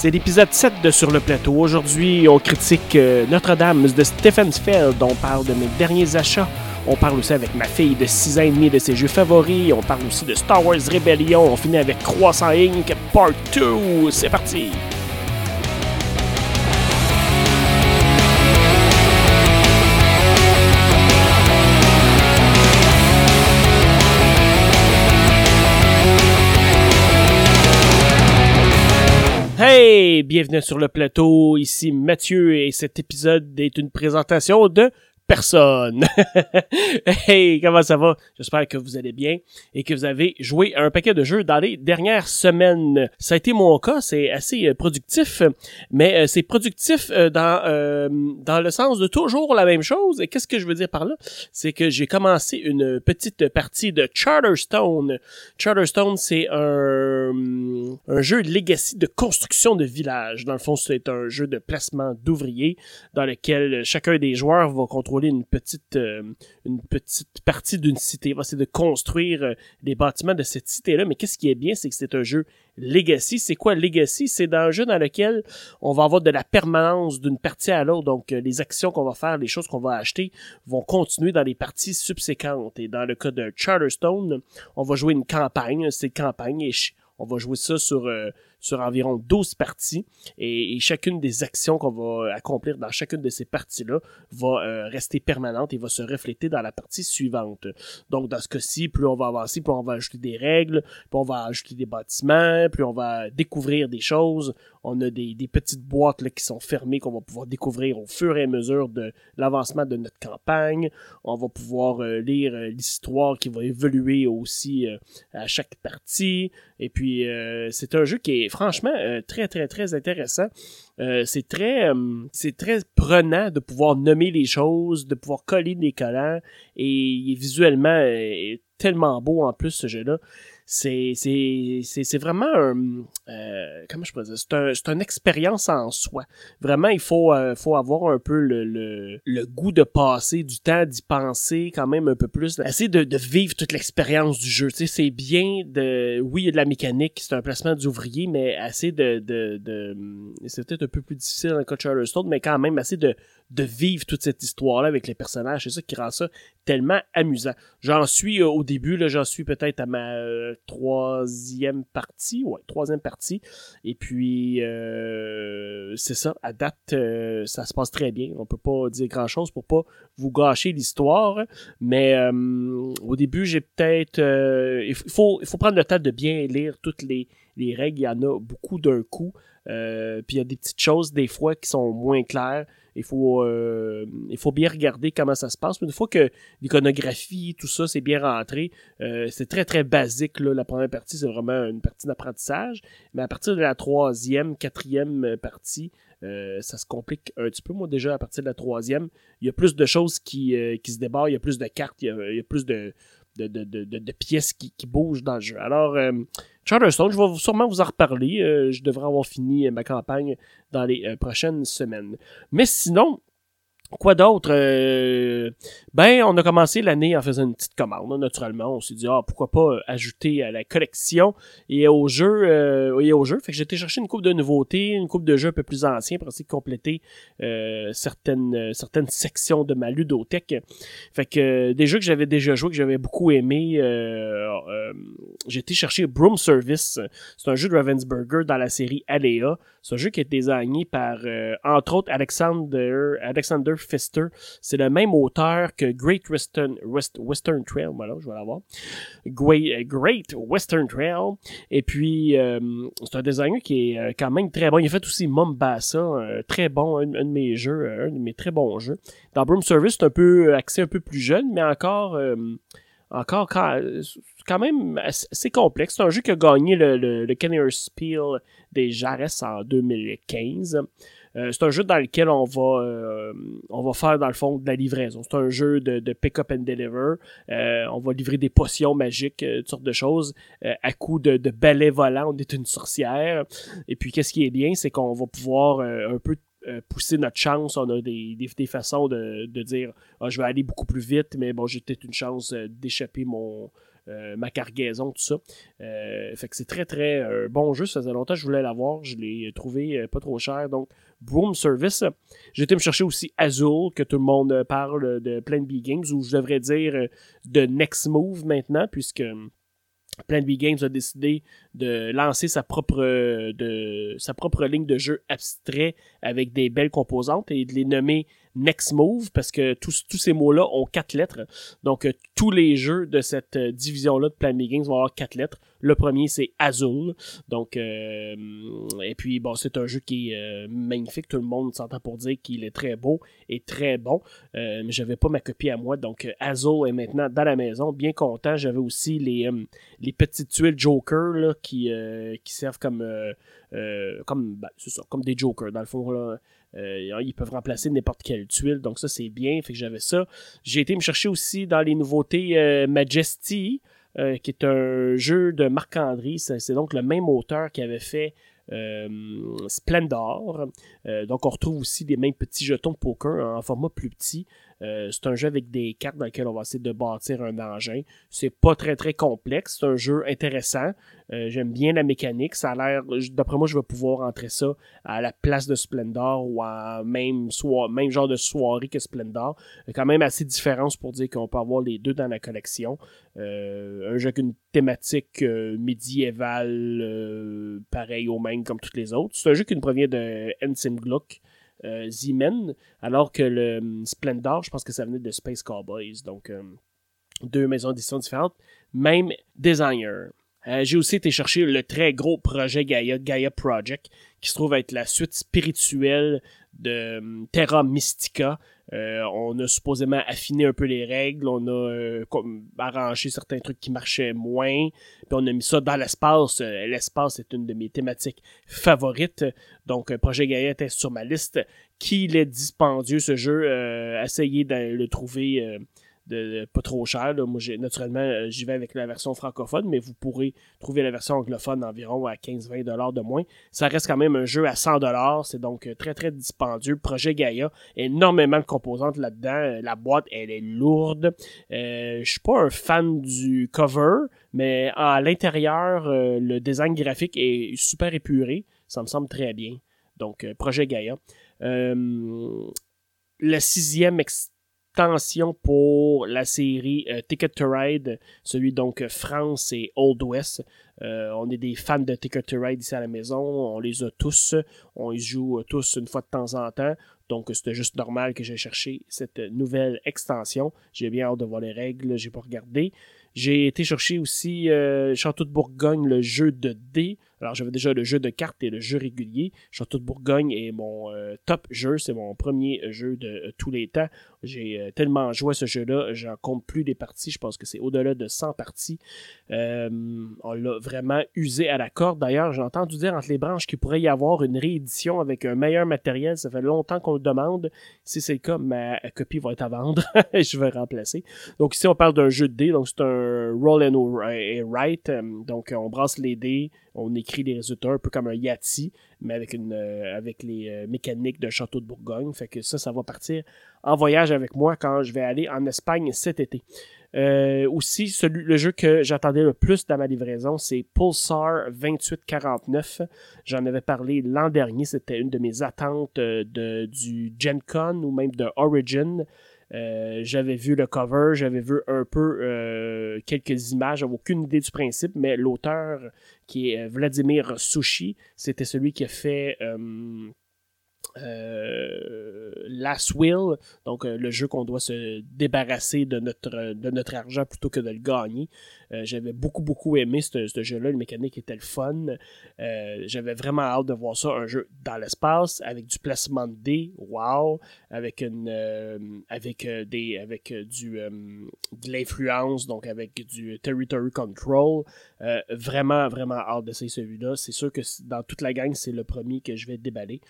c'est l'épisode 7 de Sur le plateau. Aujourd'hui, on critique euh, Notre-Dame de Stephen Feld. On parle de mes derniers achats. On parle aussi avec ma fille de 6 ans et demi de ses jeux favoris. On parle aussi de Star Wars Rebellion. On finit avec Croissant Inc. Part 2. C'est parti! Hey, bienvenue sur le plateau. Ici Mathieu et cet épisode est une présentation de personne. hey, comment ça va? J'espère que vous allez bien et que vous avez joué à un paquet de jeux dans les dernières semaines. Ça a été mon cas, c'est assez euh, productif, mais euh, c'est productif euh, dans dans le sens de toujours la même chose. Et qu'est-ce que je veux dire par là? C'est que j'ai commencé une petite partie de Charterstone. Charterstone, c'est un, un jeu de legacy de construction de village. Dans le fond, c'est un jeu de placement d'ouvriers dans lequel chacun des joueurs va contrôler une petite, euh, une petite partie d'une cité. va essayer de construire euh, des bâtiments de cette cité-là. Mais qu'est-ce qui est bien, c'est que c'est un jeu Legacy. C'est quoi Legacy? C'est un jeu dans lequel on va avoir de la permanence d'une partie à l'autre. Donc, euh, les actions qu'on va faire, les choses qu'on va acheter vont continuer dans les parties subséquentes. Et dans le cas de Charterstone, on va jouer une campagne. C'est campagne et on va jouer ça sur sur environ 12 parties et, chacune des actions qu'on va accomplir dans chacune de ces parties-là va euh, rester permanente et va se refléter dans la partie suivante. Donc dans ce cas-ci, plus on va avancer, plus on va ajouter des règles, plus on va ajouter des bâtiments, plus on va découvrir des choses. On a des, petites boîtes là, qui sont fermées qu'on va pouvoir découvrir au fur et à mesure de l'avancement de notre campagne. On va pouvoir euh, lire euh, l'histoire qui va évoluer aussi à chaque partie. Et puis c'est un jeu qui est franchement euh, très, très, très intéressant. Euh, c'est très, euh, c'est très prenant de pouvoir nommer les choses, de pouvoir coller des collants, et visuellement tellement beau en plus ce jeu-là c'est c'est vraiment un euh, comment je pourrais dire? C'est un, une expérience en soi. Vraiment il faut euh, faut avoir un peu le, le, le, goût de passer du temps d'y penser quand même un peu plus essayer de, de vivre toute l'expérience du jeu. Tu sais c'est bien de oui il y a de la mécanique c'est un placement d'ouvrier mais assez de de, de c'est peut-être un peu plus difficile dans le Charterstone mais quand même assez de de vivre toute cette histoire-là avec les personnages. C'est ça qui rend ça tellement amusant. J'en suis euh, au début, là, j'en suis peut-être à ma euh, troisième partie. Ouais, troisième partie. Et puis, euh, c'est ça. À date, ça se passe très bien. On peut pas dire grand-chose pour pas vous gâcher l'histoire. Mais au début, j'ai peut-être... il, faut, il faut prendre le temps de bien lire toutes les, les règles. Il y en a beaucoup d'un coup. puis il y a des petites choses des fois qui sont moins claires. Il faut, euh, il faut bien regarder comment ça se passe. une fois que l'iconographie, tout ça, c'est bien rentré, euh, c'est très, très basique. La première partie, c'est vraiment une partie d'apprentissage. Mais à partir de la troisième, quatrième partie, euh, ça se complique un petit peu. Moi, déjà, à partir de la troisième, il y a plus de choses qui, qui se débarrent, il y a plus de cartes, il y a, plus de, de, de, de, pièces qui, qui, bougent dans le jeu. Alors, Charterstone, je vais sûrement vous en reparler. Euh, je devrais avoir fini ma campagne dans les euh, prochaines semaines. Mais sinon, Quoi d'autre? Euh, ben, on a commencé l'année en faisant une petite commande, naturellement. On s'est dit, ah, pourquoi pas euh, ajouter à la collection et au jeu. Euh, et au jeu. Fait que j'ai été chercher une coupe de nouveautés, une coupe de jeux un peu plus anciens pour essayer de compléter certaines, certaines sections de ma ludothèque. Fait que des jeux que j'avais déjà joué, que j'avais beaucoup aimé, j'ai été chercher Broom Service. C'est un jeu de Ravensburger dans la série Alea. C'est un jeu qui est désigné par, entre autres, Alexander, Alexander C'est le même auteur que Great Western, Trail. Voilà, je vais l'avoir. Great Western Trail. Et puis, euh, c'est un designer qui est euh, quand même très bon. Il a fait aussi Mombasa, très bon, un, de mes jeux, un de mes très bons jeux. Dans Broom Service, c'est un peu axé un peu plus jeune, mais encore euh, quand, même assez complexe. C'est un jeu qui a gagné le, le, le Spiel des Jarres en 2015. Euh, c'est un jeu dans lequel on va, euh, on va faire dans le fond de la livraison. C'est un jeu de, pick-up and deliver. Euh, on va livrer des potions magiques, toutes sortes de choses, à coup de, de balais volants. On est une sorcière. Et puis, qu'est-ce qui est bien, c'est qu'on va pouvoir un peu pousser notre chance. On a des, des, façons de, de dire ah, je vais aller beaucoup plus vite, mais bon, j'ai peut-être une chance d'échapper mon, ma cargaison, tout ça. fait que c'est très très bon jeu. Ça faisait longtemps que je voulais l'avoir. Je l'ai trouvé pas trop cher. Donc, Broom Service. J'ai été me chercher aussi Azul, que tout le monde parle de Plan B Games, ou je devrais dire de Next Move maintenant, puisque Plan B Games a décidé de lancer sa propre, sa propre ligne de jeu abstrait avec des belles composantes et de les nommer Next Move parce que tous, tous ces mots-là ont quatre lettres. Donc, euh, tous les jeux de cette euh, division-là de Plan B Games vont avoir quatre lettres. Le premier, c'est Azul. Donc, euh, et puis, c'est un jeu qui est magnifique. Tout le monde s'entend pour dire qu'il est très beau et très bon. mais j'avais pas ma copie à moi. Donc, Azul est maintenant dans la maison. Bien content. J'avais aussi les, petites tuiles Joker là, qui, servent comme, comme, ben, comme des Jokers. Dans le fond, là, euh, ils peuvent remplacer n'importe quelle tuile, donc ça c'est bien, fait que j'avais ça. J'ai été me chercher aussi dans les nouveautés euh, Majesty, euh, qui est un jeu de Marc-André. C'est donc le même auteur qui avait fait Splendor. donc on retrouve aussi des mêmes petits jetons de poker en format plus petit. Euh, c'est un jeu avec des cartes dans lequel on va essayer de bâtir un engin. C'est pas très très complexe. C'est un jeu intéressant. Euh, j'aime bien la mécanique. Ça a l'air. D'après moi, je vais pouvoir entrer ça à la place de Splendor ou à même, genre de soirée que Splendor. A quand même assez de différence pour dire qu'on peut avoir les deux dans la collection. Euh, un jeu avec une thématique médiévale pareil au même comme toutes les autres. C'est un jeu qui nous provient de Ensign Gluck. Euh, Z-Men, alors que le hum, Splendor, je pense que ça venait de Space Cowboys. Donc, hum, deux maisons d'édition différentes, même designer. Euh, j'ai aussi été chercher le très gros projet Gaia, Gaia Project, qui se trouve être la suite spirituelle de hum, Terra Mystica. Euh, on a supposément affiné un peu les règles, on a euh, arrangé certains trucs qui marchaient moins, puis on a mis ça dans l'espace. Euh, l'espace est une de mes thématiques favorites, donc Projet Gaia était sur ma liste. Qu'il est dispendieux ce jeu, essayez de le trouver pas trop cher. Moi, naturellement, euh, j'y vais avec la version francophone, mais vous pourrez trouver la version anglophone environ à 15-20$ de moins. Ça reste quand même un jeu à 100$. C'est donc euh, très, très dispendieux. Projet Gaia, énormément de composantes là-dedans. Euh, la boîte, elle est lourde. Euh, je suis pas un fan du cover, mais à l'intérieur, le design graphique est super épuré. Ça me semble très bien. Donc, Projet Gaia. le sixième tension pour la série euh, Ticket to Ride, celui donc France et Old West. Euh, on est des fans de Ticket to Ride ici à la maison, on les a tous, on les joue tous une fois de temps en temps. Donc, c'était juste normal que j'ai cherché cette nouvelle extension. J'ai bien hâte de voir les règles, j'ai pas regardé. J'ai été chercher aussi euh, Château de Bourgogne, le jeu de dés. Alors, j'avais déjà le jeu de cartes et le jeu régulier. Château de Bourgogne est mon euh, top jeu. C'est mon premier jeu de euh, tous les temps. J'ai tellement joué à ce jeu-là. J'en compte plus des parties. Je pense que c'est au-delà de 100 parties. on l'a vraiment usé à la corde. D'ailleurs, j'ai entendu dire entre les branches qu'il pourrait y avoir une réédition avec un meilleur matériel. Ça fait longtemps qu'on le demande. Si c'est le cas, ma copie va être à vendre. je vais remplacer. Donc ici, on parle d'un jeu de dés. Donc c'est un roll and write. Euh, donc, on brasse les dés, on écrit les résultats un peu comme un Yahtzee, mais avec, euh, les euh, mécaniques d'un château de Bourgogne. Fait que ça, ça va partir en voyage avec moi quand je vais aller en Espagne cet été. aussi, celui, le jeu que j'attendais le plus dans ma livraison, c'est Pulsar 2849. J'en avais parlé l'an dernier, c'était une de mes attentes du Gen Con ou même de Origin. Euh, j'avais vu le cover, j'avais vu un peu euh, quelques images, j'avais aucune idée du principe, mais l'auteur qui est euh, Vladimir Sushi, c'était celui qui a fait Last Will, donc euh, le jeu qu'on doit se débarrasser de notre, de notre argent plutôt que de le gagner. Euh, j'avais beaucoup, beaucoup aimé ce, ce jeu-là. Le mécanique était le fun. J'avais vraiment hâte de voir ça, un jeu dans l'espace, avec du placement de dés. Wow! Avec, une, avec, des, avec du, de l'influence, donc avec du territory control. vraiment, vraiment hâte d'essayer celui-là. C'est sûr que dans toute la gang, c'est le premier que je vais déballer.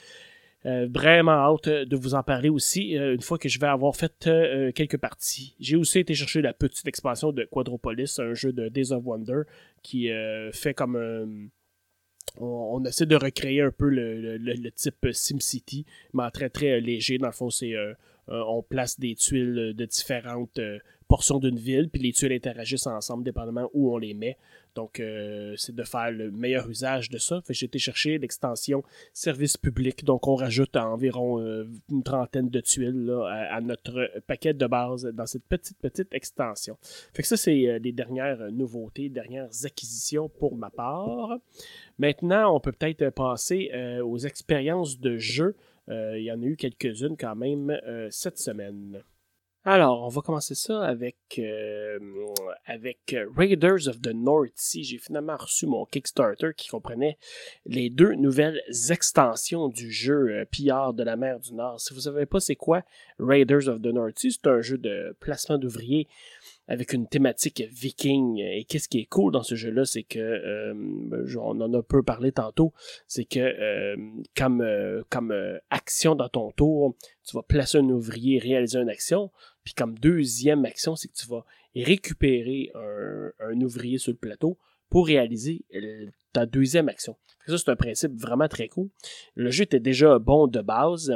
Euh, vraiment hâte de vous en parler aussi euh, une fois que je vais avoir fait euh, quelques parties. J'ai aussi été chercher la petite expansion de Quadropolis, un jeu de Days of Wonder qui fait comme on, essaie de recréer un peu le, le type SimCity, mais très très léger. Dans le fond, c'est on place des tuiles de différentes portion d'une ville, puis les tuiles interagissent ensemble dépendamment où on les met. Donc, euh, c'est de faire le meilleur usage de ça. J'ai été chercher l'extension service public. Donc, on rajoute environ euh, une trentaine de tuiles à, notre paquet de base dans cette petite, petite extension. Fait que ça, c'est euh, les dernières nouveautés, dernières acquisitions pour ma part. Maintenant, on peut peut-être passer aux expériences de jeu. il y en a eu quelques-unes quand même cette semaine. Alors, on va commencer ça avec, euh, avec Raiders of the North Sea. J'ai finalement reçu mon Kickstarter qui comprenait les deux nouvelles extensions du jeu euh, Pillard de la mer du Nord. Si vous savez pas c'est quoi Raiders of the North Sea, c'est un jeu de placement d'ouvriers avec une thématique viking. Et qu'est-ce qui est cool dans ce jeu-là, c'est que, euh, on en a peu parlé tantôt, c'est que euh, comme, euh, comme action dans ton tour, tu vas placer un ouvrier, réaliser une action, puis comme deuxième action, c'est que tu vas récupérer un, ouvrier sur le plateau pour réaliser ta deuxième action. Ça, c'est un principe vraiment très cool. Le jeu était déjà bon de base,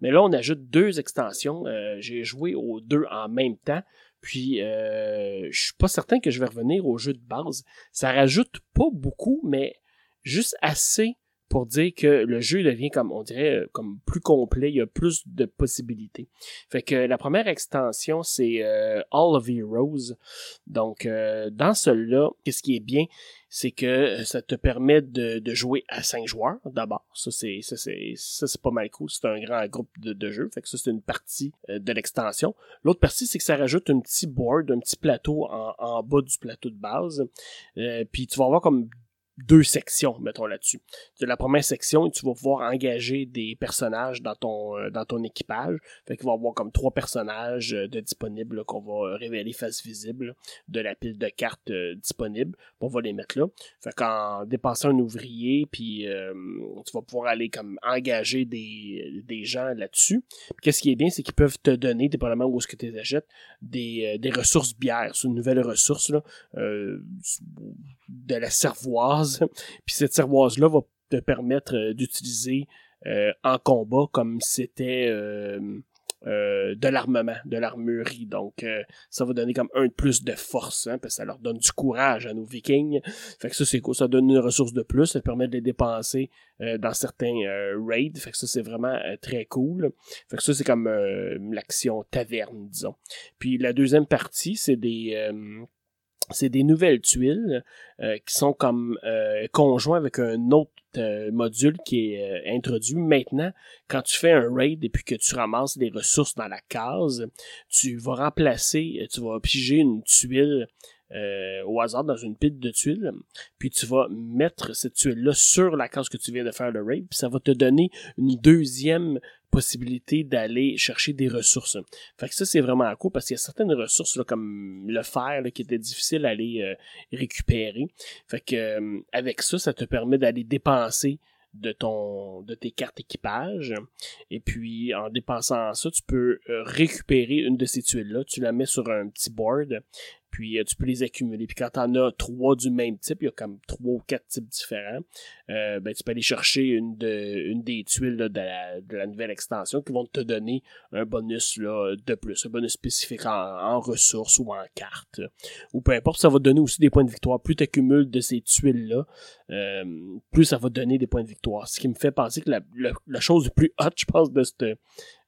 mais là, on ajoute deux extensions. J'ai joué aux deux en même temps. Puis, euh, je suis pas certain que je vais revenir au jeu de base. Ça rajoute pas beaucoup, mais juste assez pour dire que le jeu devient comme on dirait euh, comme plus complet, il y a plus de possibilités. Fait que la première extension c'est euh, All of Heroes. Donc euh, dans celui-là, qu'est-ce qui est bien, c'est que ça te permet de, jouer à cinq joueurs d'abord. Ça c'est ça c'est ça c'est pas mal cool. C'est un grand groupe de, jeux. Fait que ça c'est une partie de l'extension. L'autre partie c'est que ça rajoute un petit board, un petit plateau en, en bas du plateau de base. puis tu vas avoir comme deux sections, mettons là-dessus. De la première section, tu vas pouvoir engager des personnages dans ton euh, dans ton équipage. Fait qu'il va y avoir comme trois personnages euh, de disponibles qu'on va révéler face visible de la pile de cartes euh, disponibles. On va les mettre là. Fait qu'en dépensant un ouvrier, puis tu vas pouvoir aller comme engager des, des gens là-dessus. Qu'est-ce qui est bien, c'est qu'ils peuvent te donner, dépendamment où est-ce que tu les achètes, des, des ressources bières. C'est une nouvelle ressource là, de la cervoise puis cette cervoise-là va te permettre euh, d'utiliser euh, en combat comme c'était euh, de l'armement, de l'armurerie. Donc, ça va donner comme un de plus de force, hein, parce que ça leur donne du courage à nos vikings. Fait que ça, c'est cool. Ça donne une ressource de plus. Ça permet de les dépenser dans certains raids. Fait que ça, c'est vraiment très cool. Fait que ça, c'est comme l'action taverne, disons. Puis la deuxième partie, c'est des c'est des nouvelles tuiles euh, qui sont comme euh, conjoints avec un autre euh, module qui est introduit maintenant. Quand tu fais un raid et que tu ramasses des ressources dans la case, tu vas remplacer, tu vas piger une tuile au hasard dans une pile de tuiles, puis tu vas mettre cette tuile-là sur la case que tu viens de faire le raid, puis ça va te donner une deuxième possibilité d'aller chercher des ressources. Fait ça, c'est vraiment cool parce qu'il y a certaines ressources comme le fer qui était difficile à aller euh, récupérer. Fait euh, avec ça, ça te permet d'aller dépenser de ton de tes cartes équipage et puis en dépensant ça tu peux euh, récupérer une de ces tuiles là tu la mets sur un petit board puis euh, tu peux les accumuler. Puis quand tu en as trois du même type, il y a comme trois ou quatre types différents, euh, ben, tu peux aller chercher une des tuiles de, la, nouvelle extension qui vont te donner un bonus là, de plus, un bonus spécifique en, ressources ou en cartes. Ou peu importe, ça va te donner aussi des points de victoire. Plus tu accumules de ces tuiles-là, euh, plus ça va te donner des points de victoire. Ce qui me fait penser que la, la, chose la plus hot, je pense, de cette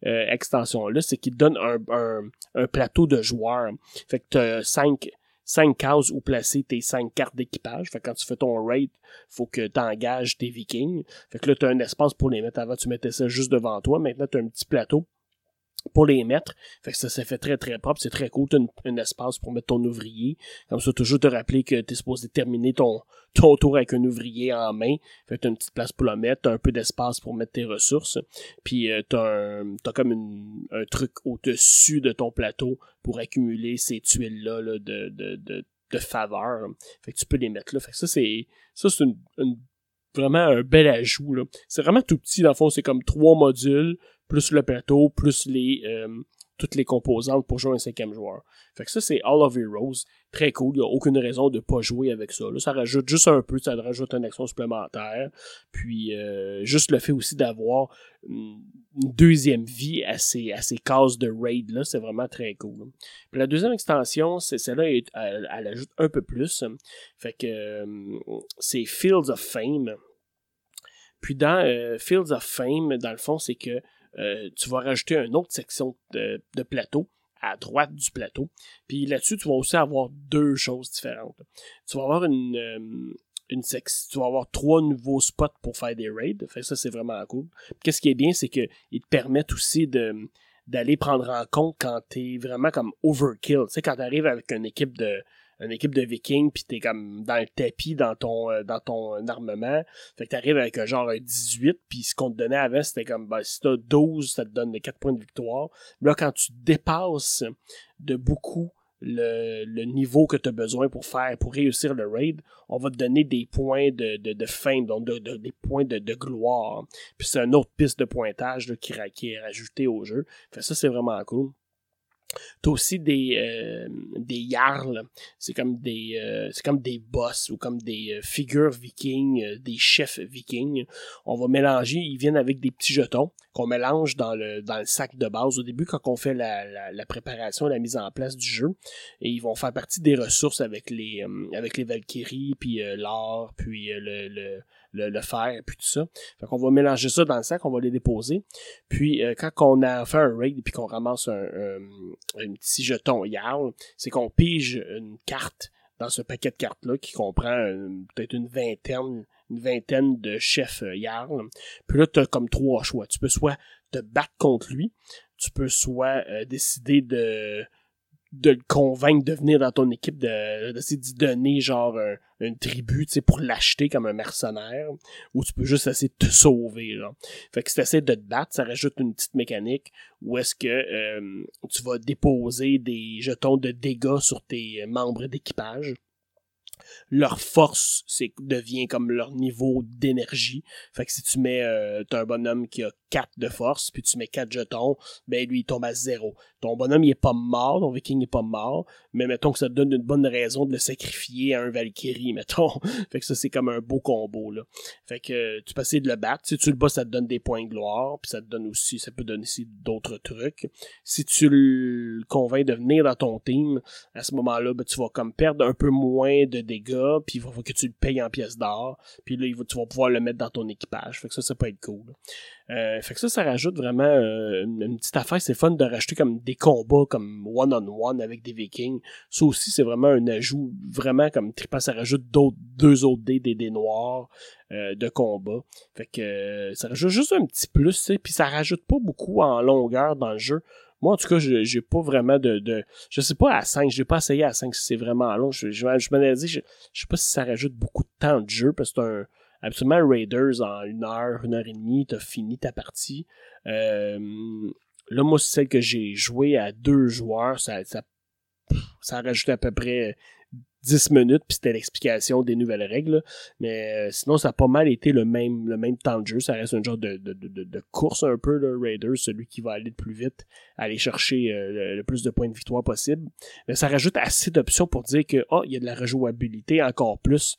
euh, extension-là, c'est qu'il donne un, un, plateau de joueurs. Fait que tu as cinq, cinq cases où placer tes cinq cartes d'équipage. Fait que quand tu fais ton raid, faut que tu engages tes vikings. Fait que là, tu as un espace pour les mettre. Avant, tu mettais ça juste devant toi. Maintenant, tu as un petit plateau pour les mettre. Fait que ça s'est fait très très propre, c'est très cool. T'as un espace pour mettre ton ouvrier. Comme ça, toujours te rappeler que t'es supposé terminer ton, ton tour avec un ouvrier en main. Fait que t'as une petite place pour le mettre, t'as un peu d'espace pour mettre tes ressources. Puis euh, t'as t'as comme une, un truc au-dessus de ton plateau pour accumuler ces tuiles-là là, de, de, de, de faveur. Fait que tu peux les mettre là. Fait que ça, c'est, ça, c'est vraiment un bel ajout. C'est vraiment tout petit, dans le fond, c'est comme trois modules, plus le plateau, plus les euh, toutes les composantes pour jouer un cinquième joueur. Fait que ça, c'est All of Heroes. Très cool. Il n'y a aucune raison de pas jouer avec ça. Là, ça rajoute juste un peu, ça rajoute une action supplémentaire. Puis euh, juste le fait aussi d'avoir une deuxième vie à ces, à ces cases de raid là, c'est vraiment très cool. Puis la deuxième extension, c'est celle-là, elle, elle, ajoute un peu plus. Fait que c'est Fields of Fame. Puis dans Fields of Fame, dans le fond, c'est que tu vas rajouter une autre section de, plateau à droite du plateau. Puis là-dessus, tu vas aussi avoir deux choses différentes. Tu vas avoir une, euh, section, tu vas avoir trois nouveaux spots pour faire des raids. Fait ça, c'est vraiment cool. Qu'est-ce qui est bien, c'est qu'ils te permettent aussi d'aller prendre en compte quand t'es vraiment comme overkill. Tu sais, quand t'arrives avec une équipe de une équipe de vikings puis t'es comme dans le tapis dans ton euh, dans ton armement fait que t'arrives avec un genre 18 puis ce qu'on te donnait avant c'était comme ben, si t'as 12 ça te donne les 4 points de victoire là quand tu dépasses de beaucoup le, le niveau que tu as besoin pour faire pour réussir le raid, on va te donner des points de, de, de fame, donc de, des points de, de gloire. Puis c'est une autre piste de pointage qui est rajoutée au jeu. Fait ça, c'est vraiment cool. T'as aussi des euh, des jarls, c'est comme des euh, c'est comme des boss ou comme des euh, figures vikings, des chefs vikings. On va mélanger, ils viennent avec des petits jetons qu'on mélange dans le dans le sac de base au début quand on fait la, la, préparation, la mise en place du jeu. Et ils vont faire partie des ressources avec les avec les Valkyries puis l'or puis le le, le fer, puis tout ça. Fait qu'on va mélanger ça dans le sac, on va les déposer. Puis euh, quand on a fait un raid puis qu'on ramasse un, un, petit jeton Yarl, c'est qu'on pige une carte dans ce paquet de cartes-là qui comprend peut-être une vingtaine une vingtaine de chefs euh, Yarl. Puis là, tu as comme trois choix. Tu peux soit te battre contre lui, tu peux soit euh, décider de de le convaincre de venir dans ton équipe, de d'essayer d'y donner genre un, une tribu, tu pour l'acheter comme un mercenaire, ou tu peux juste essayer de te sauver, là. Fait que si tu essaies de te battre, ça rajoute une petite mécanique où est-ce que euh, tu vas déposer des jetons de dégâts sur tes membres d'équipage leur force c'est devient comme leur niveau d'énergie. Fait que si tu mets euh, t'as un bonhomme qui a 4 de force, puis tu mets 4 jetons, ben lui il tombe à 0. Ton bonhomme il est pas mort, ton viking est pas mort, mais mettons que ça te donne une bonne raison de le sacrifier à un Valkyrie, mettons. fait que ça c'est comme un beau combo là. Fait que tu peux essayer de le battre, si tu le bats ça te donne des points de gloire, puis ça te donne aussi ça peut donner aussi d'autres trucs. Si tu le convaincs de venir dans ton team, à ce moment-là, ben, tu vas comme perdre un peu moins de dégâts, puis il va falloir que tu le payes en pièces d'or, puis là, tu vas pouvoir le mettre dans ton équipage. Fait que ça, ça peut être cool. Euh, fait que ça, ça rajoute vraiment euh, une, petite affaire. C'est fun de rajouter comme des combats comme one-on-one avec des vikings. Ça aussi, c'est vraiment un ajout vraiment comme trippant. Ça rajoute d'autres deux autres dés, des dés noirs euh, de combat. Fait que ça rajoute juste un petit plus, puis ça rajoute pas beaucoup en longueur dans le jeu. Moi, en tout cas, j'ai pas vraiment de, de. Je sais pas à 5, j'ai pas essayé à 5 si c'est vraiment long. Je, je, je me dit, je, je sais pas si ça rajoute beaucoup de temps de jeu, parce que c'est un. Absolument, Raiders, en une heure, une heure et demie, t'as fini ta partie. Euh, là, moi, c'est celle que j'ai joué à deux joueurs. Ça, ça, ça a rajouté à peu près 10 minutes, puis c'était l'explication des nouvelles règles. Mais euh, sinon, ça a pas mal été le même, le même temps de jeu. Ça reste un genre de, de, de, course un peu, le Raiders, celui qui va aller le plus vite, aller chercher euh, le, plus de points de victoire possible. Mais ça rajoute assez d'options pour dire que, oh, il y a de la rejouabilité encore plus.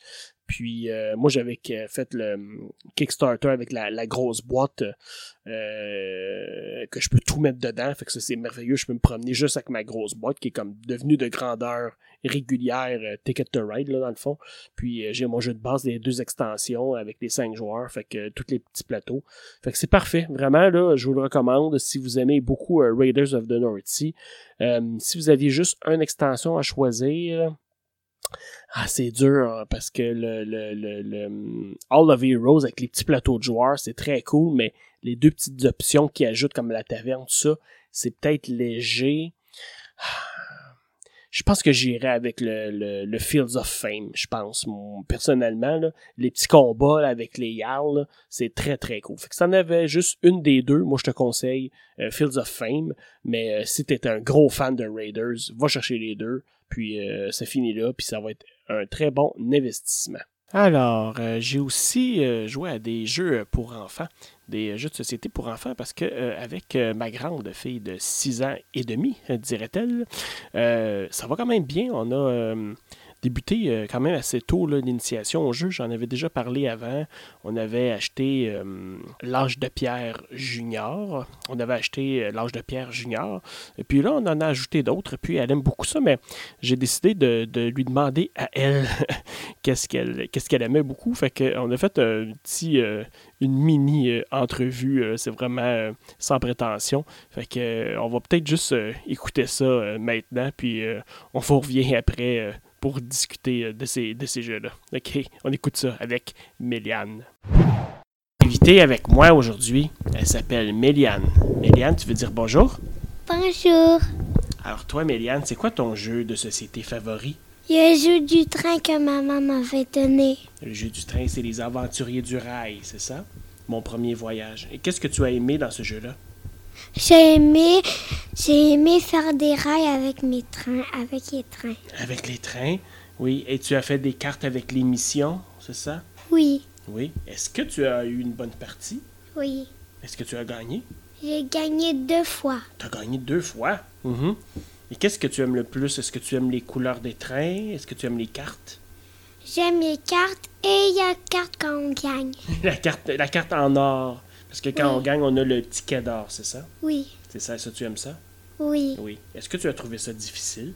Puis euh, moi j'avais fait le hum, Kickstarter avec la, grosse boîte euh, que je peux tout mettre dedans. Fait que ça c'est merveilleux. Je peux me promener juste avec ma grosse boîte qui est comme devenue de grandeur régulière euh, Ticket to Ride là dans le fond. Puis j'ai mon jeu de base des deux extensions avec les cinq joueurs. Fait que tous les petits plateaux. Fait que c'est parfait. Vraiment là, je vous le recommande si vous aimez beaucoup Raiders of the North Sea. si vous aviez juste une extension à choisir ah, c'est dur hein, parce que le, le, le, hum, All of Heroes avec les petits plateaux de joueurs, c'est très cool, mais les deux petites options qui ajoutent comme la taverne, tout ça, c'est peut-être léger. Je pense que j'irai avec le, le, Fields of Fame, je pense. personnellement, là, les petits combats avec les Yarls, c'est très très cool. Fait que si t'en avais juste une des deux, moi je te conseille euh, Fields of Fame. Mais euh, si t'es un gros fan de Raiders, va chercher les deux. Puis euh, ça finit là, puis ça va être un très bon investissement. Alors, euh, j'ai aussi euh, joué à des jeux pour enfants, des jeux de société pour enfants, parce que avec ma grande fille de 6 ans et demi, dirait-elle, ça va quand même bien. On a débuté euh, quand même assez tôt l'initiation au jeu. J'en avais déjà parlé avant. On avait acheté euh, l'âge de pierre junior. On avait acheté euh, l'âge de pierre junior. Et puis là, on en a ajouté d'autres. Puis elle aime beaucoup ça, mais j'ai décidé de, lui demander à elle qu'est-ce qu'elle aimait beaucoup. Fait qu'on a fait un petit, une mini entrevue. C'est vraiment sans prétention. Fait que on va peut-être juste écouter ça maintenant. Puis on vous revient après pour discuter euh, de ces, de ces jeux-là. OK, on écoute ça avec Méliane. Invitée avec moi aujourd'hui, elle s'appelle Méliane. Méliane, tu veux dire bonjour? Bonjour. Alors toi, Méliane, c'est quoi ton jeu de société favori? Le jeu du train que maman m'avait donné. Le jeu du train, c'est les aventuriers du rail, c'est ça? Mon premier voyage. Et qu'est-ce que tu as aimé dans ce jeu-là? J'ai aimé, j'ai aimé faire des rails avec mes trains, avec les trains. Avec les trains, oui. Et tu as fait des cartes avec les missions, c'est ça? Oui. Oui. Est-ce que tu as eu une bonne partie? Oui. Est-ce que tu as gagné? J'ai gagné deux fois. Tu as gagné deux fois? Mm Et qu'est-ce que tu aimes le plus? Est-ce que tu aimes les couleurs des trains? Est-ce que tu aimes les cartes? J'aime les cartes et il y a carte quand on gagne. la, carte, la carte en or. Parce que quand on gagne, on a le ticket d'or, c'est ça? Oui. C'est ça, ça, tu aimes ça? Oui. Oui. Est-ce que tu as trouvé ça difficile?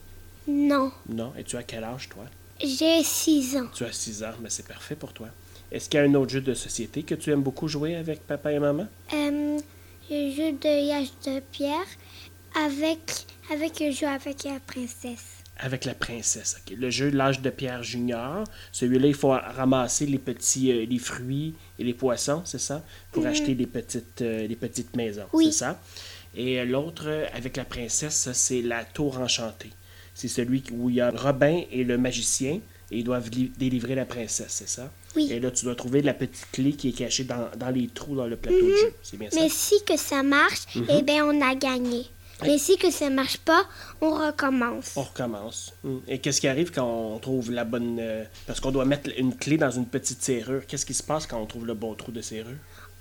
Non. Non. Et tu as quel âge, toi? J'ai 6 ans. Tu as 6 ans, mais c'est parfait pour toi. Est-ce qu'il y a un autre jeu de société que tu aimes beaucoup jouer avec papa et maman? Euh, le jeu de yage de pierre avec, avec le jeu avec la princesse avec la princesse. Le jeu L'âge de pierre junior, celui-là, il faut ramasser les petits euh, les fruits et les poissons, c'est ça? Pour acheter des petites, euh, petites maisons, c'est ça? Et euh, l'autre, avec la princesse, c'est la tour enchantée. C'est celui où il y a Robin et le magicien et ils doivent délivrer la princesse, c'est ça? Oui. Et là, tu dois trouver la petite clé qui est cachée dans, les trous dans le plateau de mhm. jeu. C'est bien ça? Mais si que ça marche, mhm. eh bien, on a gagné. Mais si que ça marche pas, on recommence. On recommence. Hmm. Et qu'est-ce qui arrive quand on trouve la bonne... Euh, parce qu'on doit mettre une clé dans une petite serrure. Qu'est-ce qui se passe quand on trouve le bon trou de serrure?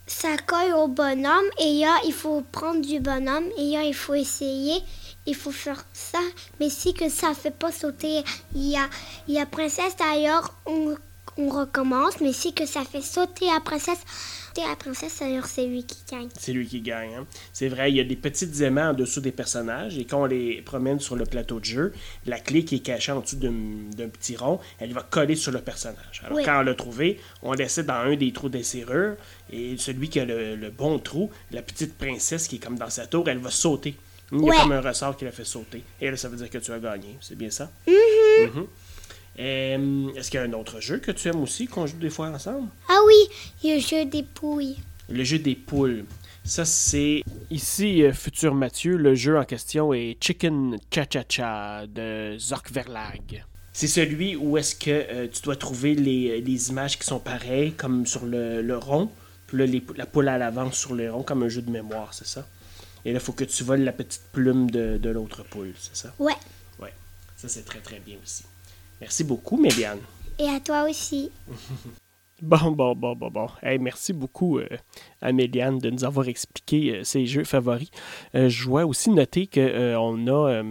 Ça colle au bonhomme et là, il faut prendre du bonhomme et là, il faut essayer. Il faut faire ça. Mais si que ça fait pas sauter, il y a, il y a princesse d'ailleurs, on, on recommence. Mais si que ça fait sauter la princesse, la princesse, alors c'est lui qui gagne. C'est lui qui gagne. Hein. C'est vrai, il y a des petites aimants en dessous des personnages et quand on les promène sur le plateau de jeu, la clé qui est cachée en dessous d'un petit rond, elle va coller sur le personnage. Alors quand on l'a trouvé, on laissait dans un des trous des serrures et celui qui a le, bon trou, la petite princesse qui est comme dans sa tour, elle va sauter. Il y a comme un ressort qui la fait sauter. Et là, ça veut dire que tu as gagné. C'est bien ça? Mm euh, est-ce qu'il y a un autre jeu que tu aimes aussi, qu'on joue des fois ensemble? Ah oui, il y a le jeu des poules. Le jeu des poules. Ça, c'est. Ici, euh, Futur Mathieu, le jeu en question est Chicken Cha-Cha-Cha de Zork Verlag. C'est celui où est-ce que euh, tu dois trouver les, images qui sont pareilles, comme sur le, rond, puis là, la poule à l'avance sur le rond, comme un jeu de mémoire, c'est ça? Et là, il faut que tu voles la petite plume de, de l'autre poule, c'est ça? Ouais. Ouais. Ça, c'est très, très bien aussi. Merci beaucoup, Méliane. Et à toi aussi. bon, bon, bon, bon, bon. merci beaucoup euh, à Méliane de nous avoir expliqué euh, ses jeux favoris. Euh, je vois aussi noter qu'on a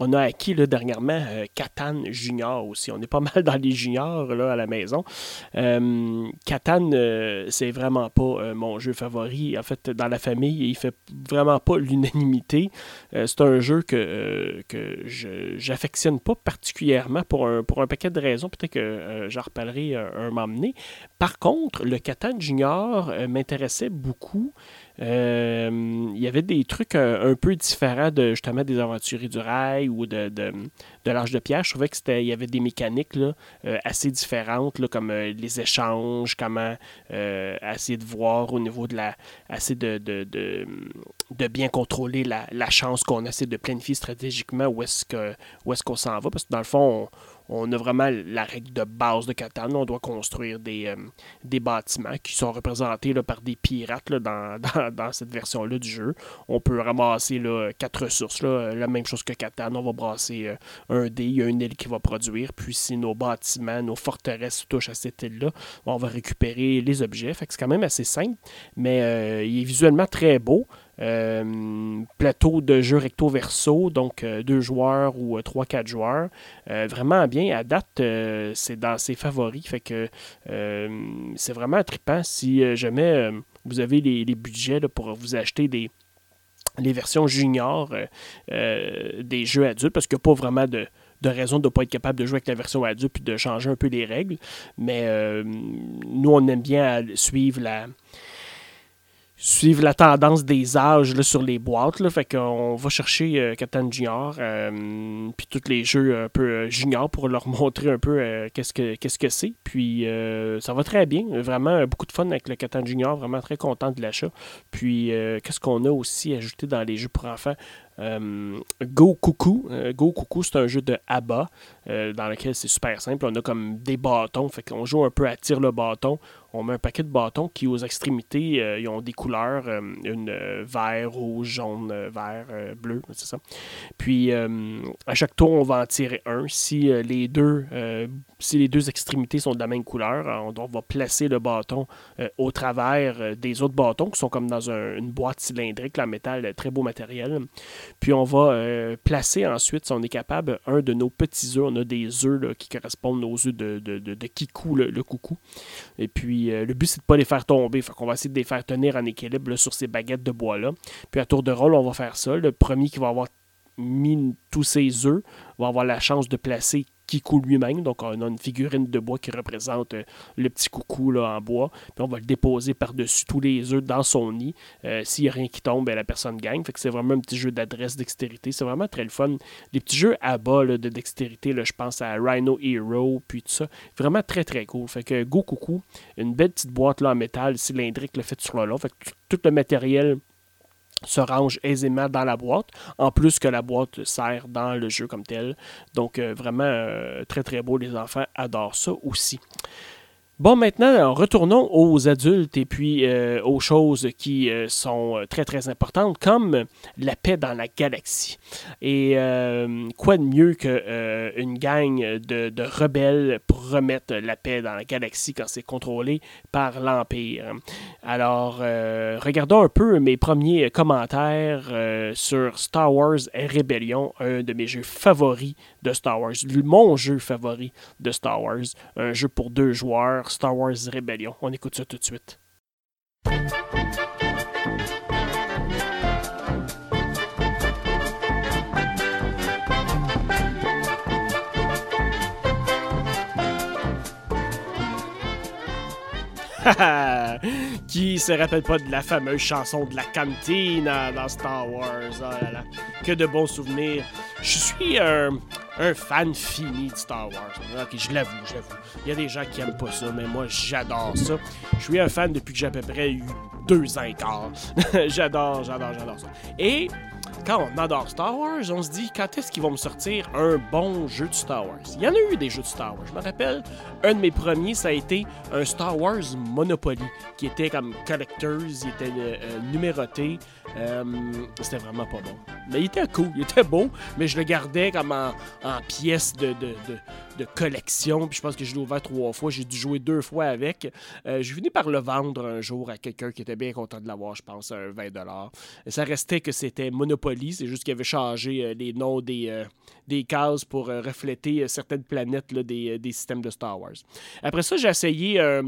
on a acquis dernièrement euh, Catan Junior aussi. On est pas mal dans les juniors là, à la maison. Euh, euh, c'est vraiment pas mon jeu favori. En fait, dans la famille, il fait vraiment pas l'unanimité. c'est un jeu que, que je j'affectionne pas particulièrement pour un, pour un paquet de raisons. Peut-être que j'en reparlerai un, moment donné. Par contre, le Catan Junior m'intéressait beaucoup. Euh, il y avait des trucs euh, un, peu différents de justement des aventuriers du rail ou de, de, l'âge de pierre. Je trouvais que c'était il y avait des mécaniques euh, assez différentes, là, comme les échanges, comment essayer de voir au niveau de la. essayer de, de, de, bien contrôler la, la chance qu'on essaie de planifier stratégiquement où est-ce que où est-ce qu'on s'en va. Parce que dans le fond, on, on a vraiment la règle de base de Catan. On doit construire des, euh, bâtiments qui sont représentés là, par des pirates dans, cette version-là du jeu. On peut ramasser quatre ressources, la même chose que Catan. On va brasser euh, un dé, il y a une île qui va produire. Puis si nos bâtiments, nos forteresses touchent à cette île-là, on va récupérer les objets. Fait c'est quand même assez simple, mais euh, il est visuellement très beau. Plateau de jeu recto-verso, donc deux joueurs ou trois, quatre joueurs. vraiment bien. À date, c'est dans ses favoris. C'est vraiment trippant si jamais vous avez les, budgets pour vous acheter des, les versions juniors des jeux adultes parce qu'il n'y a pas vraiment de, raison de ne pas être capable de jouer avec la version adulte puis de changer un peu les règles. Mais euh, nous, on aime bien suivre la, suivre la tendance des âges sur les boîtes. Là, fait qu'on va chercher euh, Captain Junior, euh, puis tous les jeux un peu junior pour leur montrer un peu qu'est-ce que qu'est-ce que c'est. Puis ça va très bien. Vraiment beaucoup de fun avec le Captain Junior. Vraiment très content de l'achat. Puis qu'est-ce qu'on a aussi ajouté dans les jeux pour enfants? Euh, Go Coucou. Euh, Go Coucou, c'est un jeu de ABBA euh, dans lequel c'est super simple. On a comme des bâtons, fait qu'on joue un peu à tir le bâton. On met un paquet de bâtons qui, aux extrémités, ils ont des couleurs une vert, rouge, jaune, vert, bleu, c'est ça. Puis à chaque tour, on va en tirer un. Si les deux si les deux extrémités sont de la même couleur, on, va placer le bâton au travers des autres bâtons qui sont comme dans une boîte cylindrique, en métal, très beau matériel. Puis on va euh, placer ensuite, si on est capable, un de nos petits œufs. On a des œufs qui correspondent aux œufs de, de, de, Kikou, le, coucou. Et puis euh, le but, c'est de ne pas les faire tomber. Fait qu'on va essayer de les faire tenir en équilibre sur ces baguettes de bois-là. Puis à tour de rôle, on va faire ça. Le premier qui va avoir mis tous ses œufs va avoir la chance de placer Kikou lui-même. Donc, on a une figurine de bois qui représente euh, le petit coucou là, en bois. Puis on va le déposer par-dessus tous les œufs dans son nid. Euh, s'il n'y a rien qui tombe, ben, la personne gagne. Fait que c'est vraiment un petit jeu d'adresse, dextérité. C'est vraiment très le fun. Les petits jeux à bas de dextérité, là, je pense à Rhino Hero, puis tout ça. Vraiment très très cool. Fait que Go Coucou, une belle petite boîte là, en métal cylindrique, le fait sur là. Fait que tout le matériel se range aisément dans la boîte, en plus que la boîte sert dans le jeu comme tel. Donc euh, vraiment euh, très très beau, les enfants adorent ça aussi. Bon, maintenant, retournons aux adultes et puis euh, aux choses qui euh, sont euh, très, très importantes, comme la paix dans la galaxie. Et quoi de mieux qu'une gang de, de, rebelles pour remettre la paix dans la galaxie quand c'est contrôlé par l'Empire? Alors, regardons un peu mes premiers commentaires sur Star Wars Rebellion, un de mes jeux favoris de Star Wars, mon jeu favori de Star Wars, un jeu pour deux joueurs Star Wars Rebellion. On écoute ça tout de suite. Qui se rappelle pas de la fameuse chanson de la cantine dans Star Wars? Oh que de bons souvenirs. Je suis un, fan fini de Star Wars. Ok, je l'avoue, je l'avoue. Il y a des gens qui aiment pas ça, mais moi, j'adore ça. Je suis un fan depuis que j'ai à peu près eu deux ans et j'adore, j'adore, j'adore ça. Et quand on adore Star Wars, on se dit quand est-ce qu'ils vont me sortir un bon jeu de Star Wars? Il y en a eu des jeux de Star Wars. Je me rappelle, un de mes premiers, ça a été un Star Wars Monopoly, qui était comme collectors, il était euh, euh, numéroté. Euh, c'était vraiment pas bon. Mais il était cool, il était beau, mais je le gardais comme en, pièce de, de, collection. Puis je pense que je l'ai ouvert trois fois, j'ai dû jouer deux fois avec. Euh, j'ai fini par le vendre un jour à quelqu'un qui était bien content de l'avoir, je pense, à un 20$. Ça restait que c'était Monopoly, c'est juste qu'il avait changé euh, les noms des, des cases pour refléter certaines planètes des, des, systèmes de Star Wars. Après ça, j'ai essayé euh,